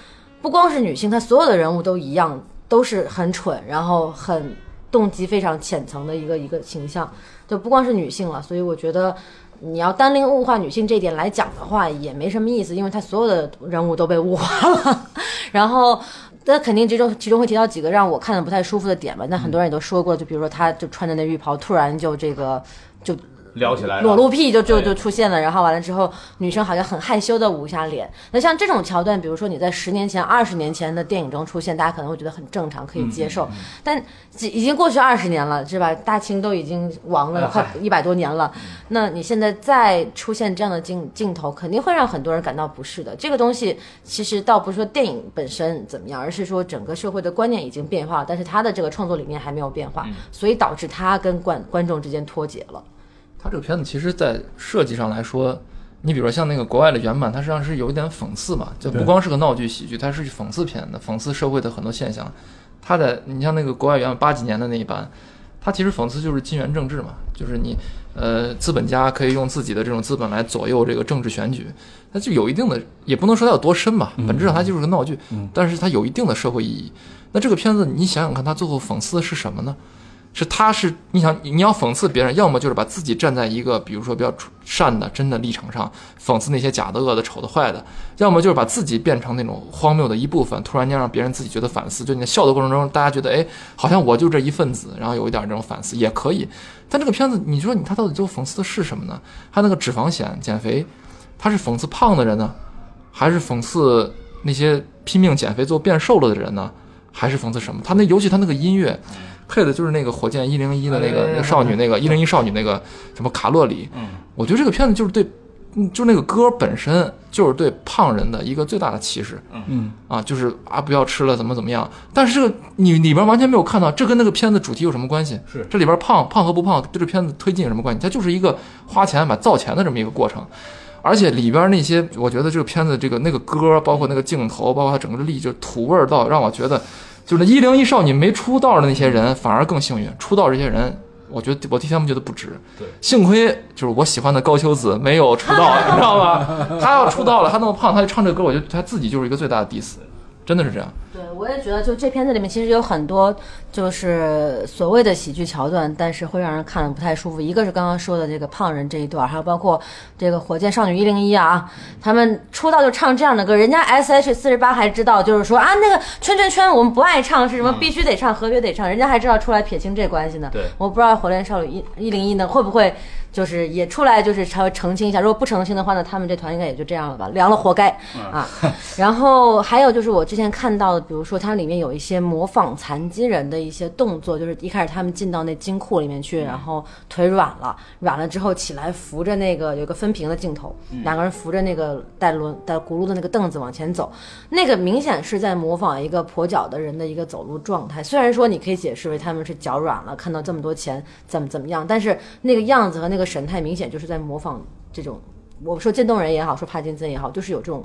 不光是女性，她所有的人物都一样，都是很蠢，然后很动机非常浅层的一个一个形象。就不光是女性了，所以我觉得你要单拎物化女性这一点来讲的话，也没什么意思，因为她所有的人物都被物化了。<laughs> 然后，那肯定其中其中会提到几个让我看的不太舒服的点吧。那很多人也都说过，就比如说她就穿着那浴袍，突然就这个就聊起来了裸露屁就就就出现了，然后完了之后，女生好像很害羞的捂一下脸。那像这种桥段，比如说你在十年前、二十年前的电影中出现，大家可能会觉得很正常，可以接受。但已已经过去二十年了，是吧？大清都已经亡了哎快一百多年了，那你现在再出现这样的镜镜头，肯定会让很多人感到不适的。这个东西其实倒不是说电影本身怎么样，而是说整个社会的观念已经变化了，但是他的这个创作理念还没有变化，所以导致他跟观观众之间脱节了。它这个片子其实，在设计上来说，你比如说像那个国外的原版，它实际上是有一点讽刺嘛，就不光是个闹剧喜剧，它是讽刺片的，讽刺社会的很多现象。它的，你像那个国外原版八几年的那一版，它其实讽刺就是金元政治嘛，就是你呃资本家可以用自己的这种资本来左右这个政治选举，它就有一定的，也不能说它有多深吧，本质上它就是个闹剧，但是它有一定的社会意义。那这个片子你想想看，它最后讽刺的是什么呢？是他是你想你要讽刺别人，要么就是把自己站在一个比如说比较善的真的立场上，讽刺那些假的、恶的、丑的、坏的；要么就是把自己变成那种荒谬的一部分，突然间让别人自己觉得反思。就你在笑的过程中，大家觉得哎，好像我就这一份子，然后有一点这种反思也可以。但这个片子，你说你他到底最后讽刺的是什么呢？他那个脂肪险减肥，他是讽刺胖的人呢，还是讽刺那些拼命减肥最后变瘦了的人呢？还是讽刺什么？他那尤其他那个音乐。配的就是那个火箭一零一的那个少女，那个一零一少女那个什么卡洛里。嗯，我觉得这个片子就是对，嗯就那个歌本身就是对胖人的一个最大的歧视。嗯啊，就是啊不要吃了，怎么怎么样。但是这个你里边完全没有看到，这跟那个片子主题有什么关系？是这里边胖胖和不胖对这片子推进有什么关系？它就是一个花钱买造钱的这么一个过程。而且里边那些，我觉得这个片子这个那个歌，包括那个镜头，包括它整个的力，就土味儿到让我觉得，就是那一零一少女没出道的那些人反而更幸运，出道这些人，我觉得我替他们觉得不值。对，幸亏就是我喜欢的高秋子没有出道，你知道吗？他要出道了，他那么胖，他就唱这歌，我觉得他自己就是一个最大的 diss，真的是这样。对，我也觉得，就这片子里面其实有很多就是所谓的喜剧桥段，但是会让人看的不太舒服。一个是刚刚说的这个胖人这一段，还有包括这个火箭少女一零一啊，他们出道就唱这样的歌，人家 S H 四十八还知道，就是说啊那个圈圈圈我们不爱唱是什么，必须得唱，合约得唱，人家还知道出来撇清这关系呢。对我不知道火箭少女一一零一呢会不会就是也出来就是稍微澄清一下，如果不澄清的话呢，他们这团应该也就这样了吧，凉了活该啊。然后还有就是我之前看到的，比如说它里面有一些模仿残疾人的一些动作，就是一开始他们进到那金库里面去，然后腿软了，软了之后起来扶着那个有个分屏的镜头，两个人扶着那个带轮带轱辘的那个凳子往前走，那个明显是在模仿一个跛脚的人的一个走路状态。虽然说你可以解释为他们是脚软了，看到这么多钱怎么怎么样，但是那个样子和那个神态明显就是在模仿这种，我说渐冻人也好，说帕金森也好，就是有这种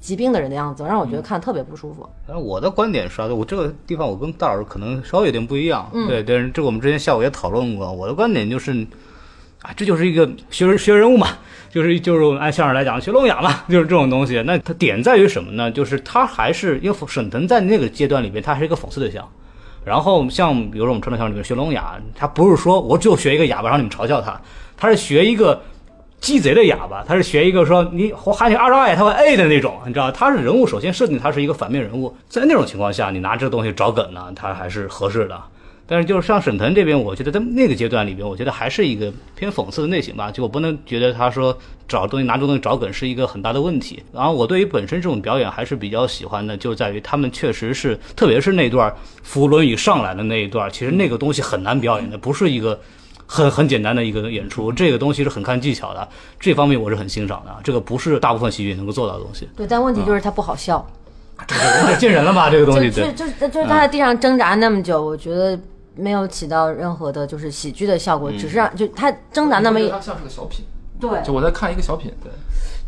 疾病的人的样子，让我觉得看特别不舒服。反正我的观点是啊，我这个地方我跟大老师可能稍微有点不一样，对，但是这个我们之前下午也讨论过。我的观点就是，啊，这就是一个学人学人物嘛，就是就是按相声来讲学聋哑嘛，就是这种东西。那它点在于什么呢？就是他还是因为沈腾在那个阶段里边，他还是一个讽刺对象。然后像比如说我们传统相声里面学聋哑，他不是说我就学一个哑巴让你们嘲笑他，他是学一个鸡贼的哑巴，他是学一个说你我喊你二十二也他会 A 的那种，你知道，他是人物首先设定他是一个反面人物，在那种情况下，你拿这东西找梗呢，他还是合适的。但是就是像沈腾这边，我觉得在那个阶段里边，我觉得还是一个偏讽刺的类型吧，就我不能觉得他说找东西拿这东西找梗是一个很大的问题。然后我对于本身这种表演还是比较喜欢的，就在于他们确实是，特别是那段扶轮椅上来的那一段，其实那个东西很难表演的，不是一个。很很简单的一个演出，这个东西是很看技巧的，这方面我是很欣赏的。这个不是大部分喜剧能够做到的东西，对，但问题就是他不好笑，这见人了吧？这个东西对就就。就是就是他在地上挣扎那么久，我觉得没有起到任何的就是喜剧的效果，只是让就他挣扎那么一他像是个小品，对就我在看一个小品，对，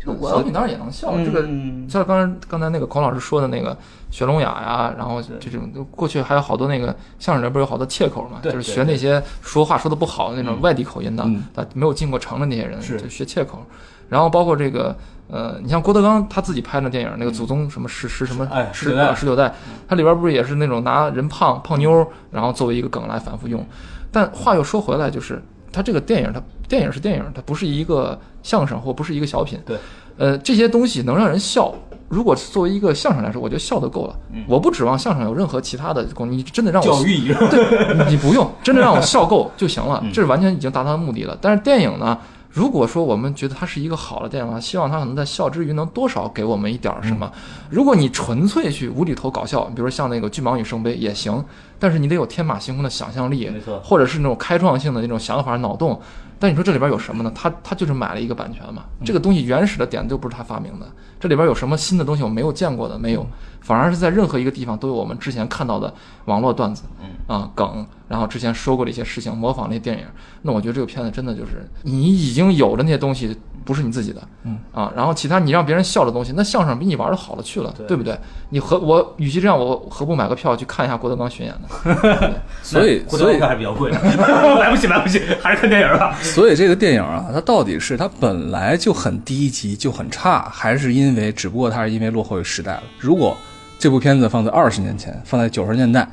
这个小品当然也能笑。这个像刚才刚才那个孔老师说的那个学聋哑呀，然后这种过去还有好多那个相声里边有好多切口嘛，就是学那些说话说的不好的那种外地口音的嗯，他没有进过城的那些人，就学切口。然后包括这个呃，你像郭德纲他自己拍的电影，那个祖宗什么十十什么哎十十九代十九代，它里边不是也是那种拿人胖胖妞，然后作为一个梗来反复用。但话又说回来，就是它这个电影，它电影是电影，它不是一个相声或不是一个小品。对，呃，这些东西能让人笑，如果是作为一个相声来说，我觉得笑就够了。我不指望相声有任何其他的功能，你真的让我教育意义对，你不用，真的让我笑够就行了，<laughs> 这是完全已经达到目的了。但是电影呢，如果说我们觉得它是一个好的电影的话，希望它可能在笑之余能多少给我们一点儿什么。如果你纯粹去无厘头搞笑，比如说像那个《巨蟒与圣杯》也行，但是你得有天马行空的想象力，没错或者是那种开创性的那种想法、脑洞。但你说这里边有什么呢？他他就是买了一个版权嘛，这个东西原始的点就不是他发明的，这里边有什么新的东西我没有见过的没有，反而是在任何一个地方都有我们之前看到的网络段子，啊梗，然后之前说过的一些事情，模仿那些电影。那我觉得这个片子真的就是你已经有的那些东西不是你自己的，嗯啊，然后其他你让别人笑的东西，那相声比你玩的好了去了，对不对？你何我与其这样，我何不买个票去看一下郭德纲巡演呢？<laughs> 所以所以郭德纲还是比较贵的，<laughs> 买不及来不及，还是看电影吧。所以这个电影啊，它到底是它本来就很低级就很差，还是因因为只不过它是因为落后于时代了？如果这部片子放在二十年前，放在九十年代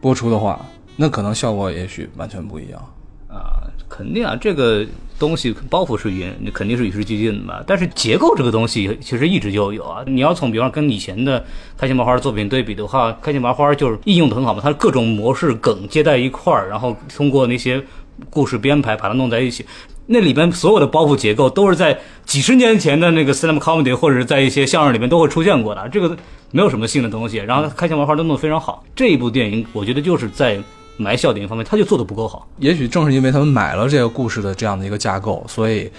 播出的话，那可能效果也许完全不一样。啊，肯定啊，这个东西包袱是云，肯定是与时俱进的嘛。但是结构这个东西其实一直就有啊。你要从比方跟以前的开心麻花作品对比的话，开心麻花就是应用的很好嘛，它各种模式梗接在一块儿，然后通过那些故事编排把它弄在一起。那里边所有的包袱结构都是在几十年前的那个 stand up comedy 或者是在一些相声里面都会出现过的，这个没有什么新的东西。然后开心麻花都弄得非常好。这一部电影，我觉得就是在埋笑点方面，他就做的不够好。也许正是因为他们买了这个故事的这样的一个架构，所以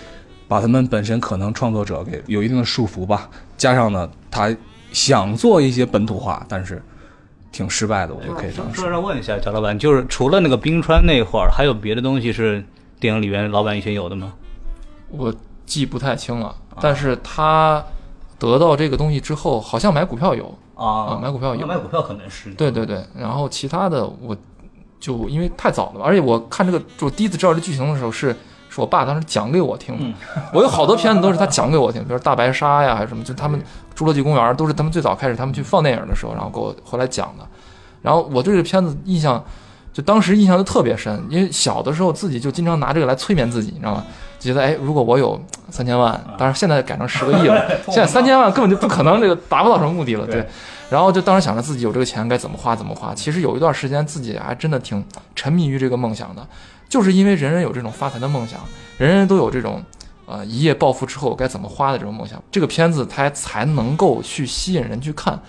把他们本身可能创作者给有一定的束缚吧。加上呢，他想做一些本土化，但是挺失败的，我觉得可以这样说。说让问一下贾老板，就是除了那个冰川那会儿，还有别的东西是电影里面老板以前有的吗？我记不太清了，但是他得到这个东西之后，好像买股票有，啊。买股票有。买股票可能是。对对对，然后其他的我就因为太早了嘛，而且我看这个，就第一次知道这剧情的时候是是我爸当时讲给我听的。<laughs> 我有好多片子都是他讲给我听，比如大白鲨呀，还是什么，就他们侏罗纪公园都是他们最早开始他们去放电影的时候，然后给我后来讲的。然后我对这个片子印象，就当时印象就特别深，因为小的时候自己就经常拿这个来催眠自己，你知道吗？觉得哎，如果我有三千万，当然现在改成十个亿了，<laughs> 现在三千万根本就不可能这个达不到什么目的了，对。然后就当时想着自己有这个钱该怎么花怎么花。其实有一段时间自己还真的挺沉迷于这个梦想的，就是因为人人有这种发财的梦想，人人都有这种呃一夜暴富之后该怎么花的这种梦想。这个片子它才能够去吸引人去看，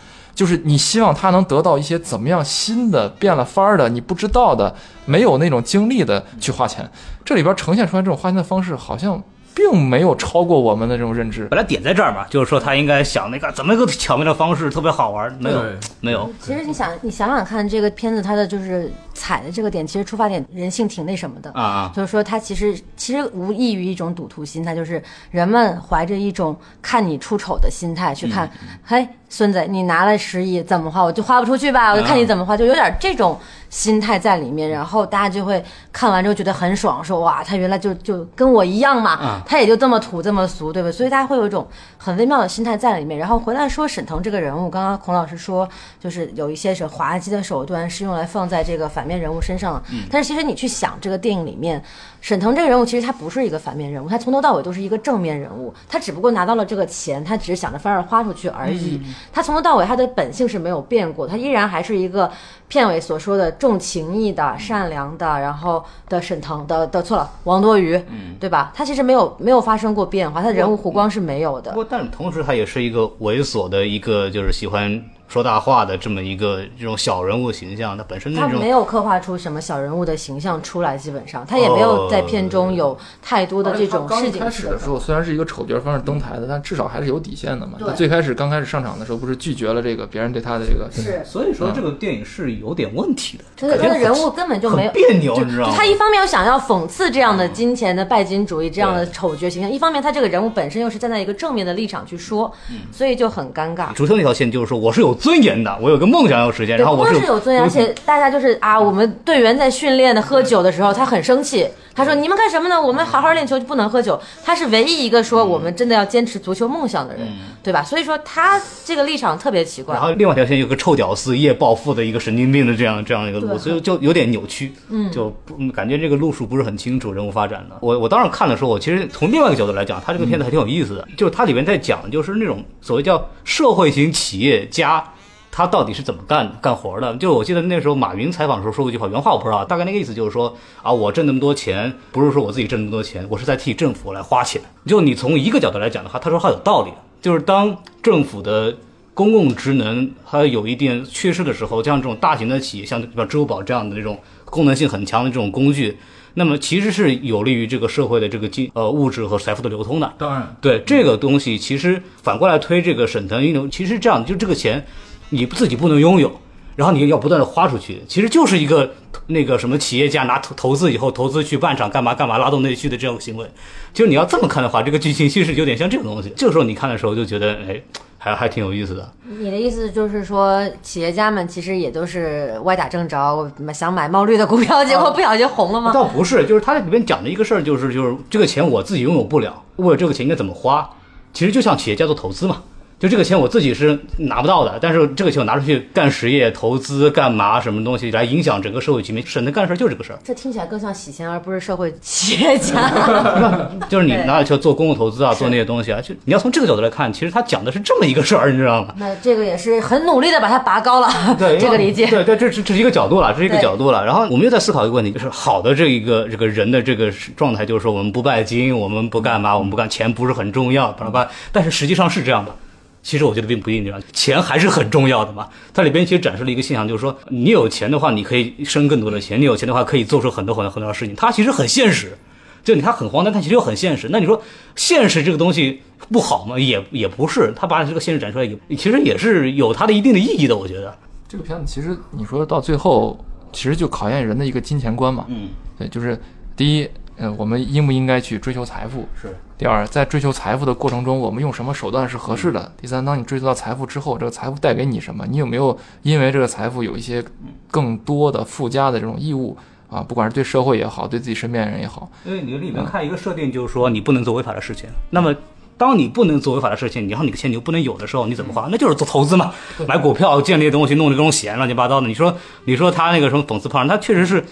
就是你希望他能得到一些怎么样新的变了法儿的你不知道的没有那种经历的去花钱。这里边呈现出来这种花钱的方式好像并没有超过我们的这种认知。本来点在这儿嘛，就是说他应该想那个怎么一个巧妙的方式特别好玩，没有没有，其实你想，你想想看，这个片子它的就是踩的这个点，其实出发点人性挺那什么的啊啊就是说它其实其实无异于一种赌徒心态，就是人们怀着一种看你出丑的心态去看，嘿，孙子，你拿了十亿怎么花？我就花不出去吧，我就看你怎么花，就有点这种心态在里面，然后大家就会看完之后觉得很爽，说哇，他原来就就跟我一样嘛，他也就这么土这么俗，对吧？所以大家会有一种很微妙的心态在里面。然后回来说沈腾这个人物，刚刚孔老师说，就是有一些是滑稽的手段是用来放在这个反面人物身上的，但是其实你去想这个电影里面，沈腾这个人物其实他不是一个反面人物，他从头到尾都是一个正面人物，他只不过拿到了这个钱，他只是想着法儿花出去而已。他从头到尾他的本性是没有变过，他依然还是一个片尾所说的重情义的、善良的，然后的沈腾的的错了，王多鱼，对吧？他其实没有没有发生过变化，他的人物弧光是没有的。不过，但同时他也是一个猥琐的一个，就是喜欢说大话的这么一个这种小人物形象。他本身那种他没有刻画出什么小人物的形象出来，基本上他也没有在片中有太多的这种市井开始的时候，虽然是一个丑角方式登台的，但至少还是有底线的嘛。对他最开始刚开始上场的时候，不是拒绝了这个别人对他的这个是。所以说这个电影是有点问题的。他的他的人物根本就没有别扭你知道吗他一方面又想要讽刺这样的金钱的拜金主义这样的丑角形象，一方面他这个人物本身又是站在一个正面的立场去说，所以就很尴尬。主线那条线就是说，我是有尊严的，我有个梦想要实现，然后我是是有尊严，而且大家就是啊，我们队员在训练的喝酒的时候，他很生气，他他说：“你们干什么呢？我们好好练球就不能喝酒。”他是唯一一个说我们真的要坚持足球梦想的人，对吧？所以说他这个立场特别奇怪然。后另外一条线有个臭屌丝一夜暴富的一个神经病的这样这样一个路，对所以就有点扭曲，嗯，就感觉这个路数不是很清楚，人物发展的。我我当时看的时候，我其实从另外一个角度来讲，他这个片子还挺有意思的，就是它里面在讲就是那种所谓叫社会型企业家。他到底是怎么干干活的？就我记得那时候马云采访的时候说过一句话，原话我不知道，大概那个意思就是说啊，我挣那么多钱，不是说我自己挣那么多钱，我是在替政府来花钱。就你从一个角度来讲的话，他说话有道理，就是当政府的公共职能它有一定缺失的时候，像这种大型的企业，像比如支付宝这样的这种功能性很强的这种工具，那么其实是有利于这个社会的这个经呃物质和财富的流通的。当然，对这个东西，其实反过来推这个沈腾运动，其实这样，就这个钱你自己不能拥有，然后你要不断的花出去，其实就是一个那个什么企业家拿投投资以后投资去办厂干嘛干嘛拉动内需的这种行为。就是你要这么看的话，这个剧情其实有点像这种东西。这个时候你看的时候就觉得，哎，还还挺有意思的。你的意思就是说，企业家们其实也都是歪打正着，想买冒绿的股票，结果不小心红了吗？倒不是，就是他在里面讲的一个事儿，就是就是这个钱我自己拥有不了，为了这个钱应该怎么花，其实就像企业家做投资嘛。就这个钱我自己是拿不到的，但是这个钱我拿出去干实业、投资、干嘛什么东西来影响整个社会局面，省得干事儿就是这个事儿。这听起来更像洗钱，而不是社会企业家。<laughs> 就是你对拿去做公共投资啊，做那些东西啊，就你要从这个角度来看，其实他讲的是这么一个事儿，你知道吗？那这个也是很努力的把它拔高了，<laughs> 对，这个理解。对对，这是这是一个角度了，这是一个角度了。然后我们又在思考一个问题，就是好的这一个这个人的这个状态，就是说我们不拜金，我们不干嘛，我们不干，钱不是很重要，巴拉巴拉。但是实际上是这样的。其实我觉得并不一定这样，钱还是很重要的嘛。它里边其实展示了一个现象，就是说你有钱的话，你可以生更多的钱；你有钱的话，可以做出很多很多很多的事情。它其实很现实，就你它很荒诞，但其实又很现实。那你说现实这个东西不好吗？也也不是，它把这个现实展出来也其实也是有它的一定的意义的，我觉得。这个片子其实你说到最后，其实就考验人的一个金钱观嘛。嗯，对，就是第一，呃，我们应不应该去追求财富？是。第二，在追求财富的过程中，我们用什么手段是合适的？第三，当你追求到财富之后，这个财富带给你什么？你有没有因为这个财富有一些更多的附加的这种义务啊？不管是对社会也好，对自己身边人也好，因为你里面看一个设定，就是说你不能做违法的事情。那么，当你不能做违法的事情，然后你的钱你又不能有的时候，你怎么花？那就是做投资嘛，买股票、建立东西、弄这种险，乱七八糟的。你说，你说他那个什么讽刺胖，他确实是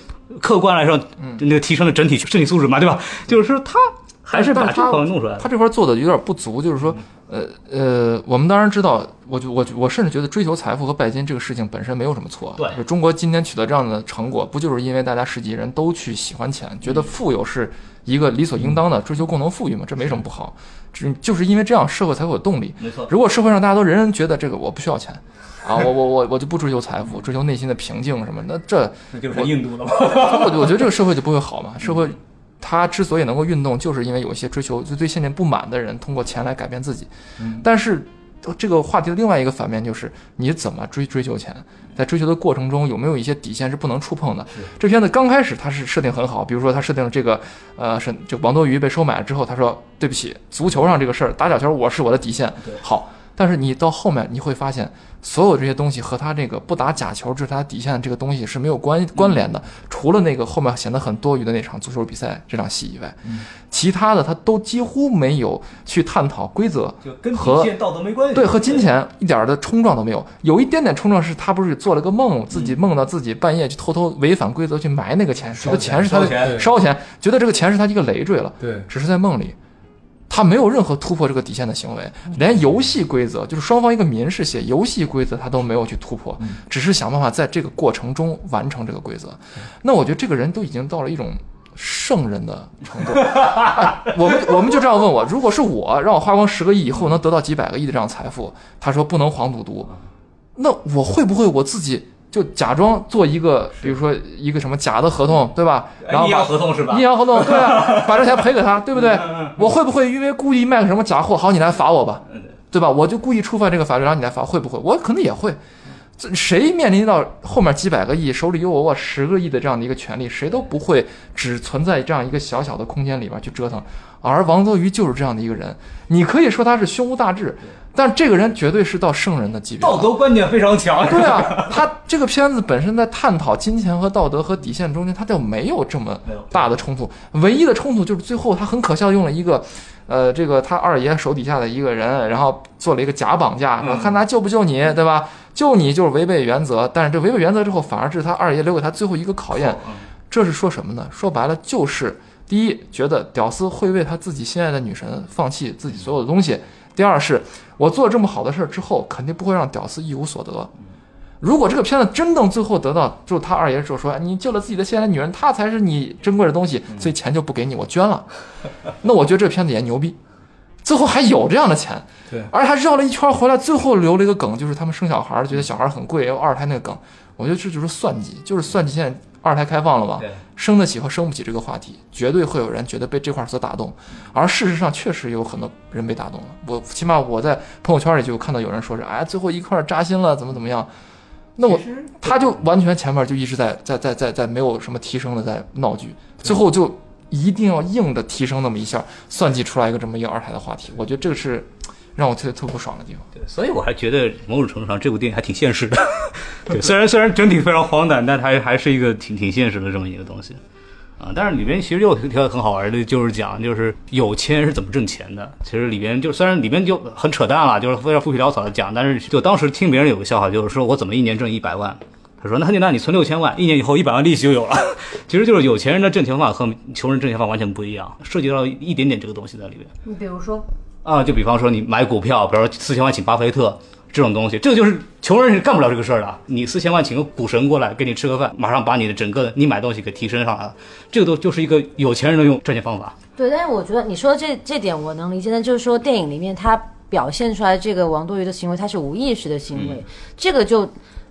客观来说，那个提升了整体身体素质嘛，对吧？就是说他还是把这方面弄出来了。他这块做的有点不足，就是说，呃呃，我们当然知道，我就我我甚至觉得追求财富和拜金这个事情本身没有什么错。对就中国今天取得这样的成果，不就是因为大家十几亿人都去喜欢钱，觉得富有是一个理所应当的，追求共同富裕嘛，这没什么不好。只就是因为这样，社会才会有动力。没错，如果社会上大家都人人觉得这个我不需要钱，啊，我我我我就不追求财富，追求内心的平静什么，那这那就是印度的嘛。我我觉得这个社会就不会好嘛。<laughs> 社会它之所以能够运动，就是因为有一些追求就对现状不满的人，通过钱来改变自己。但是这个话题的另外一个反面就是你怎么追追求钱，在追求的过程中有没有一些底线是不能触碰的？这片子刚开始它是设定很好，比如说他设定了这个呃是就王多鱼被收买了之后，他说对不起，足球上这个事儿打假球我是我的底线。好，但是你到后面你会发现，所有这些东西和他这个不打假球这是他底线这个东西是没有关关联的，除了那个后面显得很多余的那场足球比赛这场戏以外，其他的他都几乎没有去探讨规则就跟和道德没关系。对，和金钱一点儿的冲撞都没有。有一点点冲撞是他不是做了个梦，自己梦到自己半夜去偷偷违反规则去埋那个钱，觉得钱是他的烧钱，觉得这个钱是他一个累赘了。对，只是在梦里，他没有任何突破这个底线的行为，连游戏规则就是双方一个民事协议游戏规则他都没有去突破，只是想办法在这个过程中完成这个规则。那我觉得这个人都已经到了一种。圣人的程度，哎 <laughs> 我们我们就这样问我，如果是我让我花光十个亿以后能得到几百个亿的这样财富，他说不能黄赌毒，那我会不会我自己就假装做一个，比如说一个什么假的合同，对吧？然后阴把阳合同是吧阴？阳合同，对啊，<laughs> 把这钱赔给他，对不对？我会不会因为故意卖个什么假货，好你来罚我吧，对吧？我就故意触犯这个法律，然后你来罚，会不会？我可能也会。这谁面临到后面几百个亿，手里有我十个亿的这样的一个权利，谁都不会只存在这样一个小小的空间里边去折腾。而王多鱼就是这样的一个人，你可以说他是胸无大志，但这个人绝对是到圣人的级别。道德观念非常强。对啊，<laughs> 他这个片子本身在探讨金钱和道德和底线中间，他就没有这么大的冲突。唯一的冲突就是最后他很可笑，用了一个，呃，这个他二爷手底下的一个人，然后做了一个假绑架，说看他救不救你，对吧？救你就是违背原则，但是这违背原则之后，反而是他二爷留给他最后一个考验。这是说什么呢？说白了就是，第一，觉得屌丝会为他自己心爱的女神放弃自己所有的东西；第二是，我做了这么好的事儿之后，肯定不会让屌丝一无所得。如果这个片子真正最后得到，就是他二爷就说，哎你救了自己的心爱的女人，她才是你珍贵的东西，所以钱就不给你，我捐了。那我觉得这片子也牛逼，最后还有这样的钱，对。而且还绕了一圈回来，最后留了一个梗，就是他们生小孩，觉得小孩很贵，要二胎那个梗，我觉得这就是算计，就是算计现在二胎开放了嘛对，生得起和生不起这个话题，绝对会有人觉得被这块儿所打动，而事实上确实有很多人被打动了。我起码我在朋友圈里就看到有人说是，哎，最后一块扎心了，怎么怎么样。那我他就完全前面就一直在在在在在没有什么提升的在闹剧，最后就一定要硬的提升那么一下，算计出来一个这么一个二胎的话题，我觉得这个是让我特别特别不爽的地方。对，所以我还觉得某种程度上这部电影还挺现实的。<laughs> 对，虽然虽然整体非常荒诞，但它还还是一个挺挺现实的这么一个东西。啊，但是里边其实又有一条很好玩的，就是讲就是有钱人是怎么挣钱的。其实里边就虽然里边就很扯淡了，就是非常浮皮潦草的讲，但是就当时听别人有个笑话，就是说我怎么一年挣一百万。他说：“那很简单，你存六千万，一年以后一百万利息就有了。<laughs> 其实就是有钱人的挣钱方法和穷人挣钱方法完全不一样，涉及到一点点这个东西在里面。你比如说，啊，就比方说你买股票，比如说四千万请巴菲特这种东西，这个就是穷人是干不了这个事儿的。你四千万请个股神过来给你吃个饭，马上把你的整个你买东西给提升上来了，这个都就是一个有钱人的用赚钱方法。对，但是我觉得你说这这点我能理解，但就是说电影里面他表现出来这个王多鱼的行为，他是无意识的行为，这个就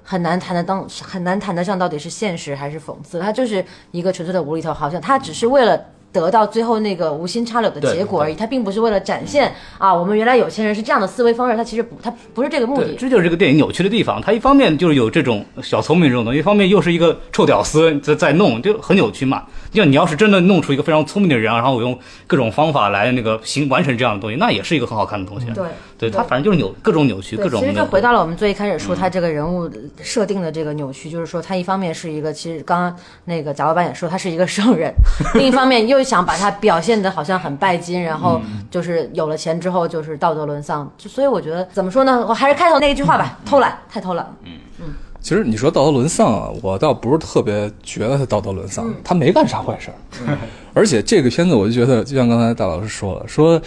很难谈得当很难谈得上到底是现实还是讽刺，他就是一个纯粹的无厘头，好像他只是为了。得到最后那个无心插柳的结果而已，他并不是为了展现啊，我们原来有钱人是这样的思维方式，他其实不，他不是这个目，的。这就是这个电影扭曲的地方。它一方面就是有这种小聪明这种东西，一方面又是一个臭屌丝在在弄，就很扭曲嘛。就你要是真的弄出一个非常聪明的人，然后我用各种方法来那个行完成这样的东西，那也是一个很好看的东西。对，对，他反正就是扭各种扭曲，各种其实就回到了我们最一开始说他这个人物设定的这个扭曲，就是说他一方面是一个，其实刚刚那个贾老板也说他是一个圣人，<laughs> 另一方面又想把他表现的好像很拜金，然后就是有了钱之后就是道德沦丧，就所以我觉得怎么说呢，我还是开头那一句话吧，偷懒太偷懒嗯。嗯。其实你说道德沦丧啊，我倒不是特别觉得他道德沦丧，他没干啥坏事儿。<laughs> 而且这个片子，我就觉得，就像刚才大老师说了，说，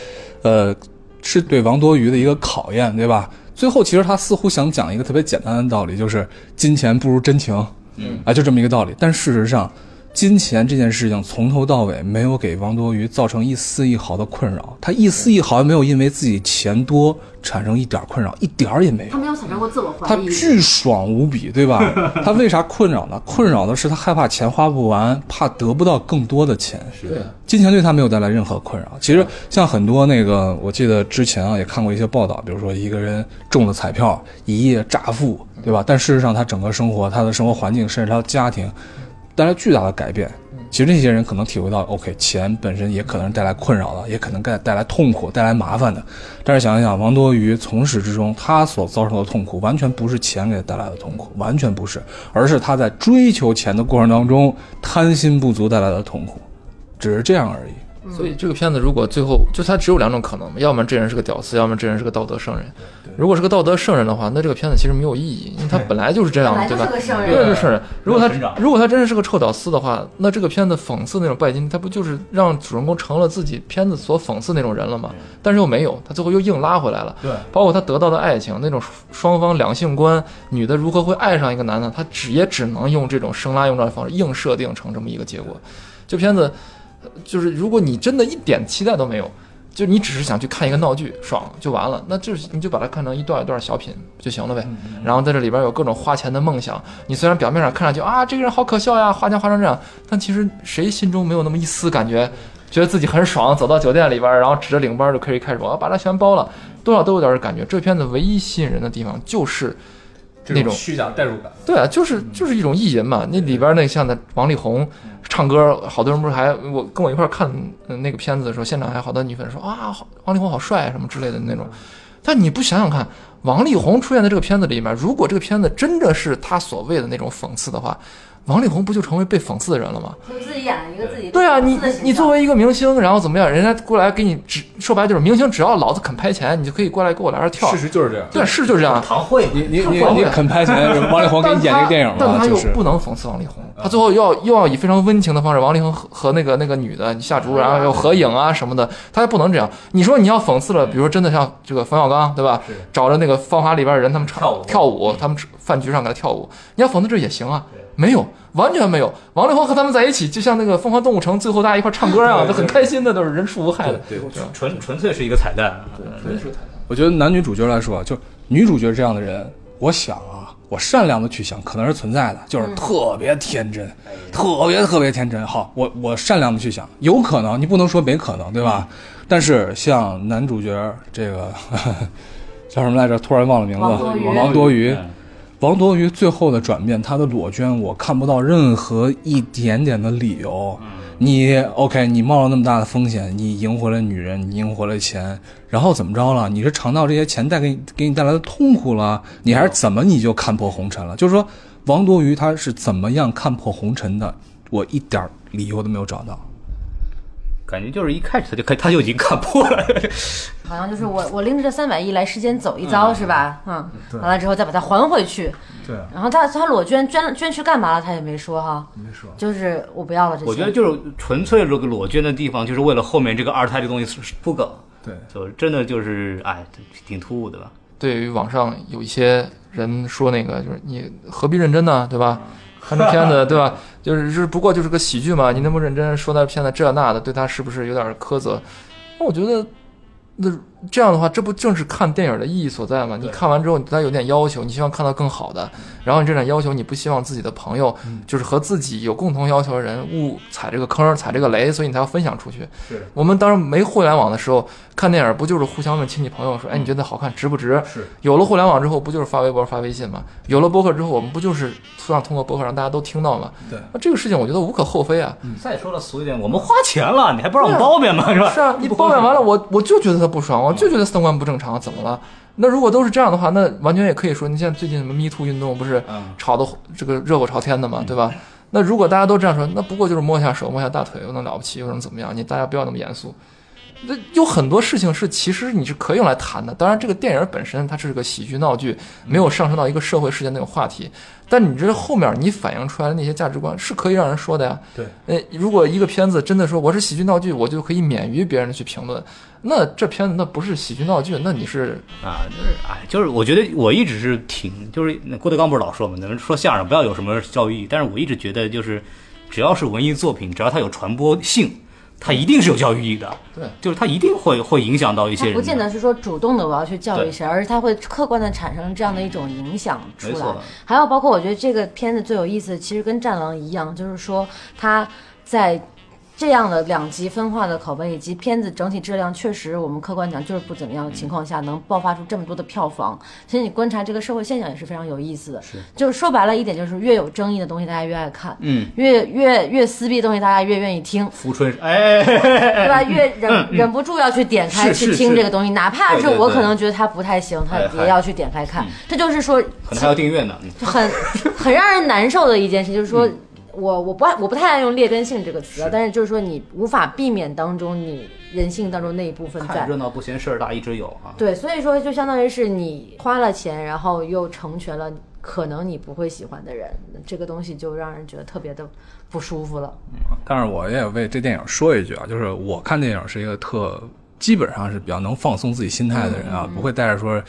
呃，是对王多鱼的一个考验，对吧？最后其实他似乎想讲一个特别简单的道理，就是金钱不如真情，嗯啊，就这么一个道理。但事实上，金钱这件事情从头到尾没有给王多鱼造成一丝一毫的困扰，他一丝一毫也没有因为自己钱多产生一点困扰，一点儿也没有。他没有产生过自我怀疑他，巨爽无比，对吧？他为啥困扰呢？困扰的是他害怕钱花不完，怕得不到更多的钱。是，金钱对他没有带来任何困扰。其实像很多那个，我记得之前啊也看过一些报道，比如说一个人中了彩票，一夜乍富，对吧？但事实上他整个生活、他的生活环境，甚至他的家庭，带来巨大的改变。其实这些人可能体会到，OK，钱本身也可能是带来困扰的，也可能带带来痛苦、带来麻烦的。但是想一想，王多鱼从始至终他所遭受的痛苦，完全不是钱给他带来的痛苦，完全不是，而是他在追求钱的过程当中贪心不足带来的痛苦，只是这样而已。所以这个片子如果最后就他只有两种可能，要么这人是个屌丝，要么这人是个道德圣人。如果是个道德圣人的话，那这个片子其实没有意义，因为他本来就是这样的，本来就是对吧？个圣人对，是圣人。如果他如果他真的是个臭屌丝的话，那这个片子讽刺那种拜金，他不就是让主人公成了自己片子所讽刺那种人了吗？但是又没有，他最后又硬拉回来了。对，包括他得到的爱情，那种双方两性观，女的如何会爱上一个男的，他只也只能用这种生拉硬拽的方式硬设定成这么一个结果。这片子呃就是，如果你真的一点期待都没有，就你只是想去看一个闹剧，爽就完了，那就是你就把它看成一段一段小品就行了呗。然后在这里边有各种花钱的梦想，你虽然表面上看上去啊这个人好可笑呀，花钱花成这样，但其实谁心中没有那么一丝感觉，觉得自己很爽，走到酒店里边，然后指着领班就可以开始我要把它全包了，多少都有点感觉。这片子唯一吸引人的地方就是那种虚假代入感。对啊，就是就是一种意淫嘛。那里边那像那王力宏唱歌，好多人不是还我跟我一块儿看呃那个片子的时候，现场还好多女粉丝说啊，王力宏好帅啊什么之类的那种。但你不想想看，王力宏出现在这个片子里面，如果这个片子真的是他所谓的那种讽刺的话，王力宏不就成为被讽刺的人了吗？就自己演了一个自己对啊，你你你作为一个明星，然后怎么样？人家过来给你只说白了就是明星，只要老子肯拍钱，你就可以过来给我来这儿跳事。实就是这样。对，是就是这样。堂会你你你你肯拍钱，王力宏给你演这个电影了，但他又就不能讽刺王力宏，他最后要又要以非常温情的方式，王力宏和和那个那个女的夏竹，然后又合影啊什么的，他也不能这样。你说你要讽刺了，比如说真的像这个冯小刚，对吧？找着那个《芳华》里边的人，他们唱跳舞，他们饭局上给他跳舞，你要讽刺这也行啊。没有，完全没有。王力宏和他们在一起，就像那个《疯狂动物城》最后大家一块唱歌啊，都很开心的，都是人畜无害的。对，纯纯粹是一个彩蛋。对，纯属彩蛋我觉得男女主角来说啊，就女主角这样的人，我想啊，我善良的去想，可能是存在的，就是特别天真，特别特别天真。好，我我善良的去想，有可能，你不能说没可能，对吧？但是像男主角这个 <laughs> 叫什么来着？突然忘了名字，王多鱼王多鱼。嗯王多鱼最后的转变，他的裸捐，我看不到任何一点点的理由。你 OK，你冒了那么大的风险，你赢回了女人，你赢回了钱，然后怎么着了？你是尝到这些钱带给你给你带来的痛苦了，你还是怎么你就看破红尘了？就是说，王多鱼他是怎么样看破红尘的？我一点理由都没有找到。感觉就是一开始他就开他就已经看破了，<laughs> 好像就是我我拎着这三百亿来世间走一遭、是吧？嗯，完了之后再把它还回去。对，然后他他裸捐捐捐去干嘛了？他也没说哈，没说。就是我不要了这些。我觉得就是纯粹这个裸捐的地方，就是为了后面这个二胎这东西是是铺梗，对，就真的就是哎，挺突兀的吧？对于网上有一些人说那个，就是你何必认真呢，对吧？看这片子，对吧？<laughs> 就是是不过就是个喜剧嘛，你那么认真说那片子这那的，对他是不是有点苛责？那我觉得，那这样的话，这不正是看电影的意义所在吗？你看完之后，你对他有点要求，你希望看到更好的，然后你这点要求，你不希望自己的朋友，就是和自己有共同要求的人误踩这个坑，踩这个雷，所以你才要分享出去。是我们当时没互联网的时候，看电影不就是互相问亲戚朋友说，哎，你觉得好看，值不值？是有了互联网之后，不就是发微博、发微信吗？有了博客之后，我们不就是希望通过博客让大家都听到吗？对那这个事情我觉得无可厚非啊。再说了俗一点，我们花钱了，你还不让我们包贬吗？是吧？是啊，你褒贬完了，我我就觉得他不爽，我就觉得三观不正常，怎么了？那如果都是这样的话，那完全也可以说，你像最近什么 Me Too 运动不是嗯炒的这个热火朝天的嘛，对吧？那如果大家都这样说，那不过就是摸一下手、摸一下大腿，又能了不起，又能怎么样？你大家不要那么严肃。那有很多事情是其实你是可以用来谈的。当然，这个电影本身它是个喜剧闹剧，没有上升到一个社会事件那种话题。但你这后面你反映出来的那些价值观是可以让人说的呀。对，呃，如果一个片子真的说我是喜剧闹剧，我就可以免于别人去评论，那这片子那不是喜剧闹剧，那你是啊，就是哎，就是我觉得我一直是挺，就是郭德纲不是老说嘛，咱们说相声不要有什么教育意义，但是我一直觉得就是，只要是文艺作品，只要它有传播性，它一定是有教育意义的。对，就是它一定会会影响到一些人不见得是说主动的我要去教育谁，而是他会客观的产生这样的一种影响出来。还有包括我觉得这个片子最有意思，其实跟《战狼》一样，就是说他在。这样的两极分化的口碑，以及片子整体质量，确实我们客观讲就是不怎么样的情况下，能爆发出这么多的票房。其实你观察这个社会现象也是非常有意思的。就是说白了一点，就是越有争议的东西，大家越爱看；嗯，越越越撕逼的东西，大家越愿意听。浮春哎，对吧？越忍忍不住要去点开去是是是听这个东西，哪怕是我可能觉得它不太行，他哎也要去点开看。这就是说，可能还要订阅呢。很 <laughs> 很让人难受的一件事，就是说。我我不爱我不太爱用劣根性这个词啊，但是就是说你无法避免当中你人性当中那一部分在看热闹不嫌事儿大，一直有啊。对，所以说就相当于是你花了钱，然后又成全了可能你不会喜欢的人，这个东西就让人觉得特别的不舒服了。嗯但是我也为这电影说一句啊，就是我看电影是一个特基本上是比较能放松自己心态的人啊，不会带着说，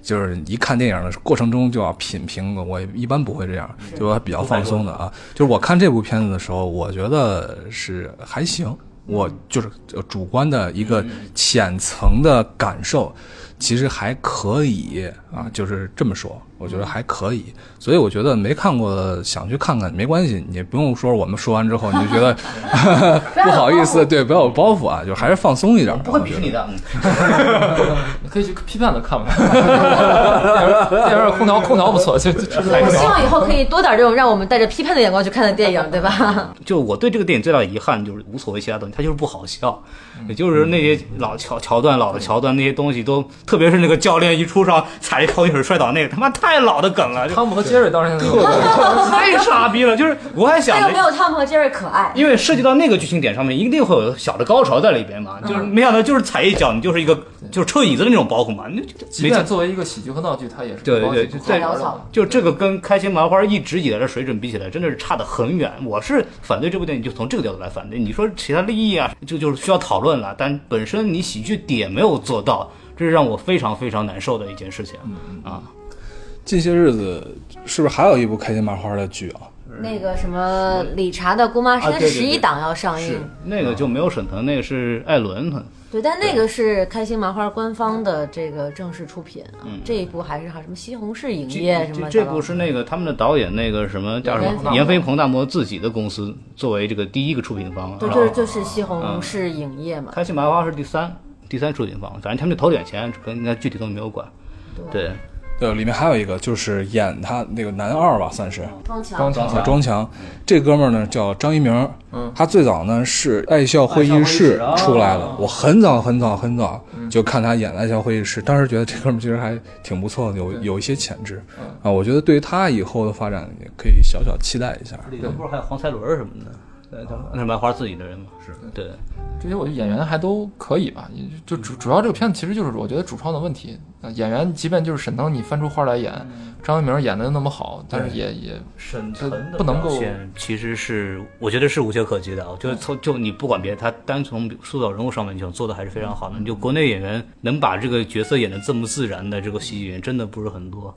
就是一看电影的过程中就要品评，我一般不会这样，就我比较放松的啊。就是我看这部片子的时候，我觉得是还行，我就是呃主观的一个浅层的感受。其实还可以啊，就是这么说，我觉得还可以。所以我觉得没看过的想去看看没关系，你不用说我们说完之后你就觉得 <laughs> 不好意思，对，不要有包袱啊，就还是放松一点。不会鄙视你的。嗯 <laughs> 你可以去批判的看吧。电影电影空调空调不错，就就我希望以后可以多点这种让我们带着批判的眼光去看的电影，对吧？<laughs> 就我对这个电影最大的遗憾就是无所谓其他东西，它就是不好笑，也就是那些老桥桥段、老的桥段那些东西都，特别是那个教练一出场踩一高水摔倒那个，他妈太老的梗了，汤姆和杰瑞当然那个 <laughs> 太傻逼了。就是我还想着没。有汤姆和杰瑞可爱。因为涉及到那个剧情点上面，一定会有小的高潮在里边嘛，就是没想到就是踩一脚，你就是一个就是车椅子的那种包袱嘛，那就即没想便作为一个喜剧和闹剧，它也是对对对高级在潦草了就这个跟开心麻花一直以来的水准比起来，真的是差得很远。我是反对这部电影，就从这个角度来反对。你说其他利益啊，这就是需要讨论了，但本身你喜剧点没有做到，这是让我非常非常难受的一件事情啊。近些日子是不是还有一部开心麻花的剧啊？那个什么理查的姑妈啊对对十一档要上映，是那个就没有沈腾，那个是艾伦他。对，但那个是开心麻花官方的这个正式出品啊。这一部还是还什么西红柿影业什么这这部是那个他们的导演那个什么叫什么闫飞闫飞彭大魔自己的公司作为这个第一个出品方，对，就是就是西红柿影业嘛。开心麻花是第三第三出品方，反正他们就投点钱，跟那具体东西没有管。对，对，里面还有一个就是演他那个男二吧，算是。庄强。庄强。啊，庄强。这哥们儿呢叫张一鸣，他最早呢是爱笑会议室出来的。我很早很早很早就看他演爱笑会议室，当时觉得这哥们儿其实还挺不错的，有有一些潜质。啊。我觉得对于他以后的发展也可以小小期待一下。里头不是还有黄才伦什么的，对，他那是麻花自己的人嘛，是对。这些我觉得演员还都可以吧，也就主主要这个片子其实就是我觉得主创的问题。呃演员即便就是沈腾你翻出花来演，张一鸣演的那么好，但是也也沈腾的不能够表现其实是我觉得是无懈可击的。我觉得从就你不管别的，他单从塑造人物上面讲做的还是非常好的。你就国内演员能把这个角色演的这么自然的这个喜剧演员真的不是很多。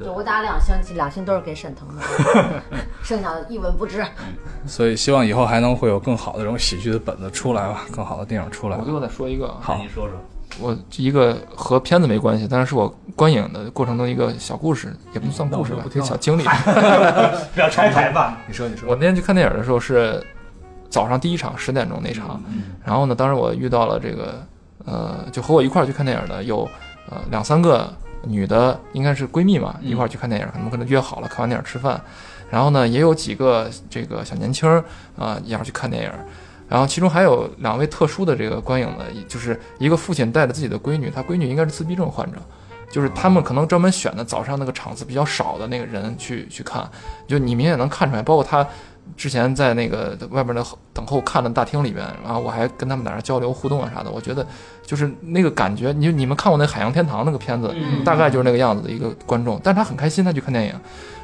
对我打两星，两星都是给沈腾的，<laughs> 剩下的一文不值。所以希望以后还能会有更好的这种喜剧的本子出来吧，更好的电影出来我。最后再说一个啊，好，你说说。我一个和片子没关系，但是是我观影的过程中一个小故事，也不能算故事吧，一个小经历。<laughs> 不要拆台吧。<laughs> 你说，你说，我那天去看电影的时候是早上第一场十点钟那场，然后呢，当时我遇到了这个呃，就和我一块儿去看电影的有呃两三个女的，应该是闺蜜嘛，一块儿去看电影，他们可能约好了看完电影吃饭，然后呢，也有几个这个小年轻儿啊、也要去看电影。然后其中还有两位特殊的这个观影的，就是一个父亲带着自己的闺女，他闺女应该是自闭症患者，就是他们可能专门选的早上那个场次比较少的那个人去去看，就你明显能看出来，包括他之前在那个外边的等候看的大厅里边，然后我还跟他们在那交流互动啊啥的，我觉得就是那个感觉，你你们看过那《海洋天堂》那个片子，大概就是那个样子的一个观众，但是他很开心，他去看电影，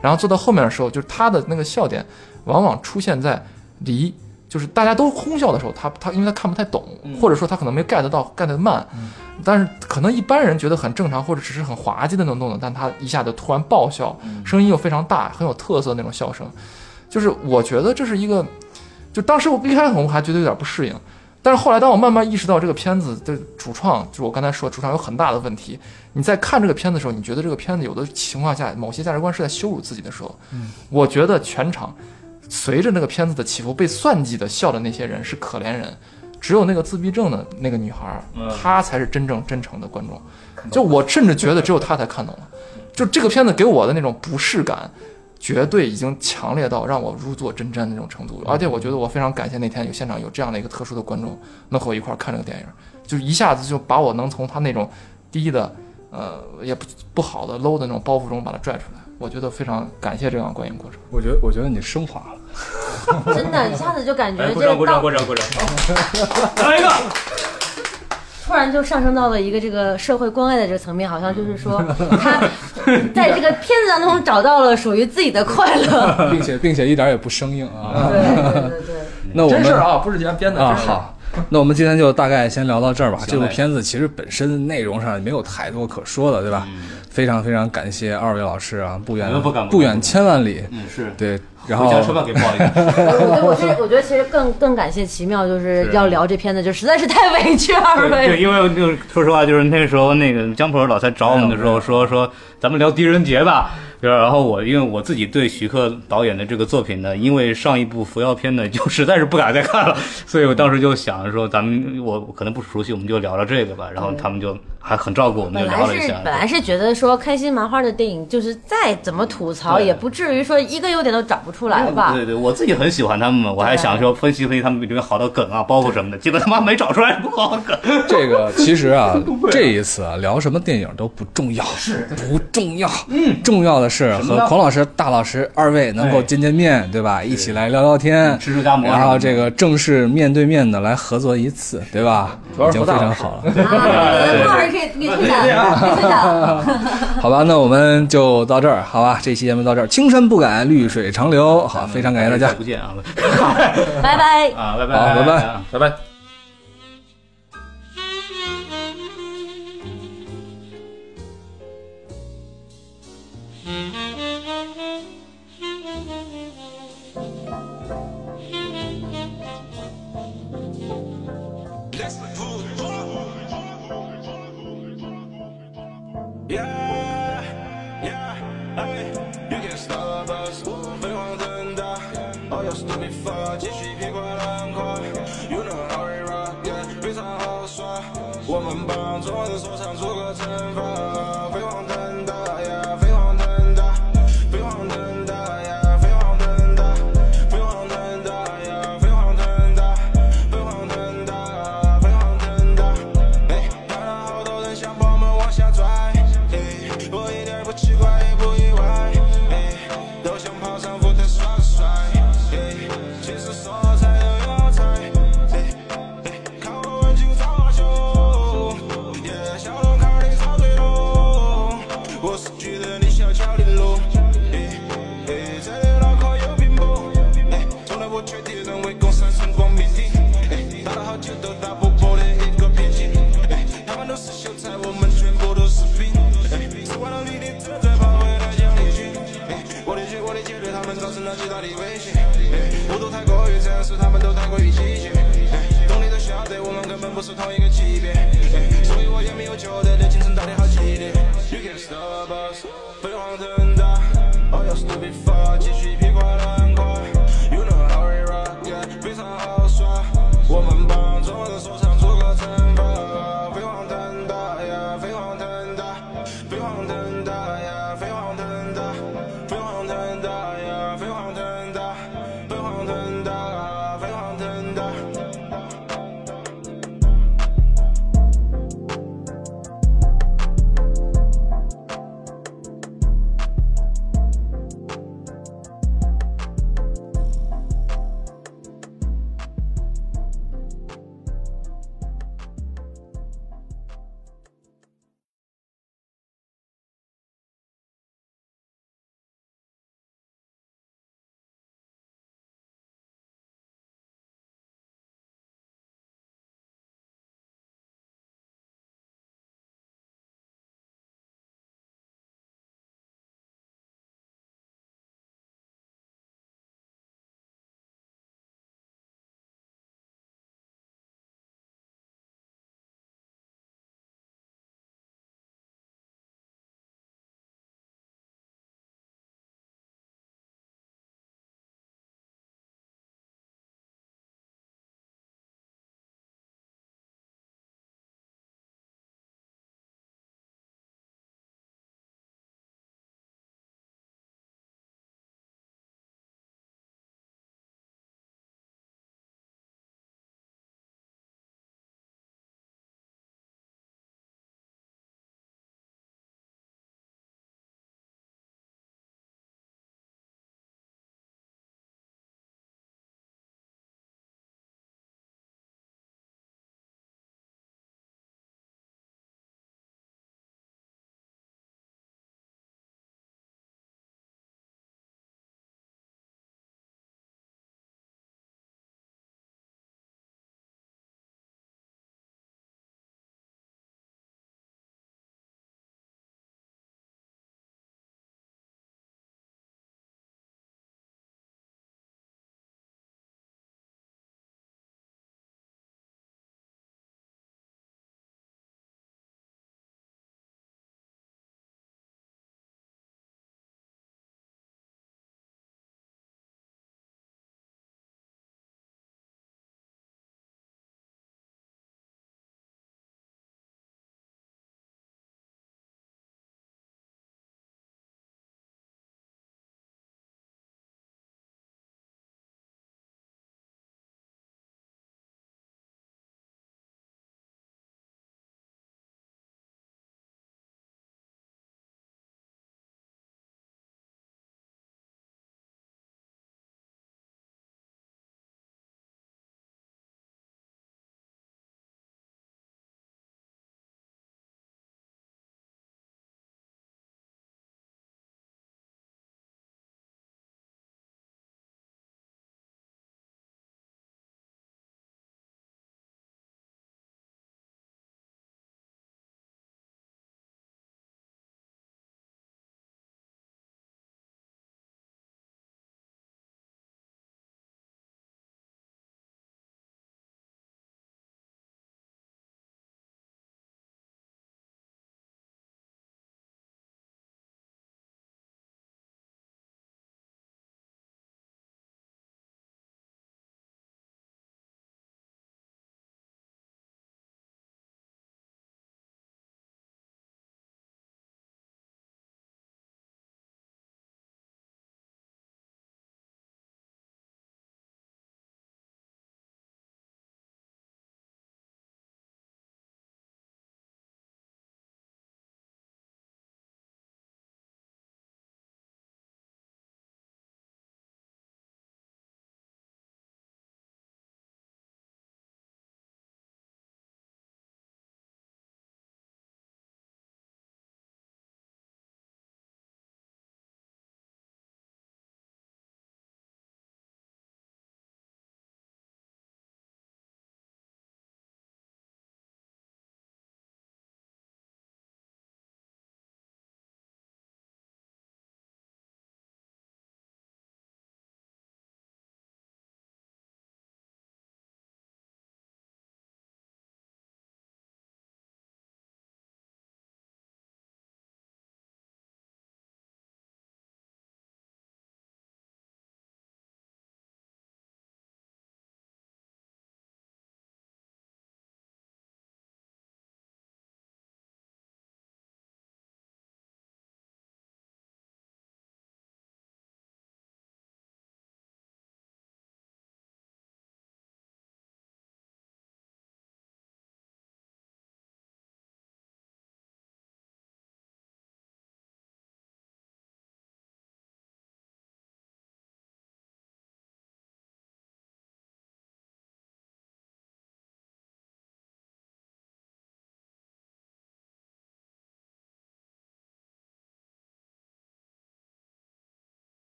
然后坐到后面的时候，就是他的那个笑点往往出现在离。就是大家都哄笑的时候，他他因为他看不太懂，或者说他可能没 get 到 get 的慢，但是可能一般人觉得很正常或者只是很滑稽的那种动作，但他一下就突然爆笑，声音又非常大，很有特色的那种笑声，就是我觉得这是一个，就当时我一开始我还觉得有点不适应，但是后来当我慢慢意识到这个片子的主创，就是我刚才说主创有很大的问题，你在看这个片子的时候，你觉得这个片子有的情况下某些价值观是在羞辱自己的时候，我觉得全场。随着那个片子的起伏被算计的笑的那些人是可怜人，只有那个自闭症的那个女孩儿，她才是真正真诚的观众。就我甚至觉得只有她才看懂了。就这个片子给我的那种不适感，绝对已经强烈到让我如坐针毡的那种程度。而且我觉得我非常感谢那天有现场有这样的一个特殊的观众，能和我一块儿看这个电影，就一下子就把我能从他那种低的呃也不不好的 low 的那种包袱中把它拽出来。我觉得非常感谢这样的观影过程。我觉得，我觉得你升华了。<laughs> 真的，一下子就感觉，这鼓掌，鼓掌，鼓掌，鼓掌。再 <laughs> 来一个。突然就上升到了一个这个社会关爱的这个层面，好像就是说他 <laughs> 在这个片子当中找到了属于自己的快乐。<laughs> 并且并且一点也不生硬啊。对对对对，<laughs> 那我们真事儿啊，不是编编的。啊，好，那我们今天就大概先聊到这儿吧。这部片子其实本身内容上也没有太多可说的，对吧？非常非常感谢二位老师啊，不远不远千万里，嗯，是对，然后车票给报一个。我觉得我是我觉得其实更更感谢奇妙，就是要聊这片子，就实在是太委屈二对，位。因为就是说实话，就是那个时候那个江浦老在找我们的时候说说咱们聊狄仁杰吧，就是然后我因为我自己对徐克导演的这个作品呢，因为上一部扶摇片呢，就实在是不敢再看了，所以我当时就想着说咱们我我可能不熟悉，我们就聊聊这个吧。然后他们就还很照顾我们，就聊了一下。是本来是觉得说开心麻花的电影，就是再怎么吐槽，也不至于说一个优点都找不出来吧。对对，我自己很喜欢他们嘛，我还想说分析分析他们里面好的梗啊、包袱什么的，结果他妈没找出来不好梗。<laughs> 这个其实啊，<laughs> 这一次啊聊什么电影都不重要，是不重要。嗯，重要的是和什么呢孔老师、大老师二位能够哎见见面，对吧？一起来聊聊天，吃肉夹馍然后这个正式面对面的来合作一次，对吧？要已经非常好了。啊，<laughs> 老师可以可以退下了，可以退下了。<laughs> 好吧，那我们就到这儿，好吧？这期节目到这儿，青山不改，绿水长流。好，非常感谢大家再。不见啊！拜拜。啊，拜拜，好拜拜啊拜拜。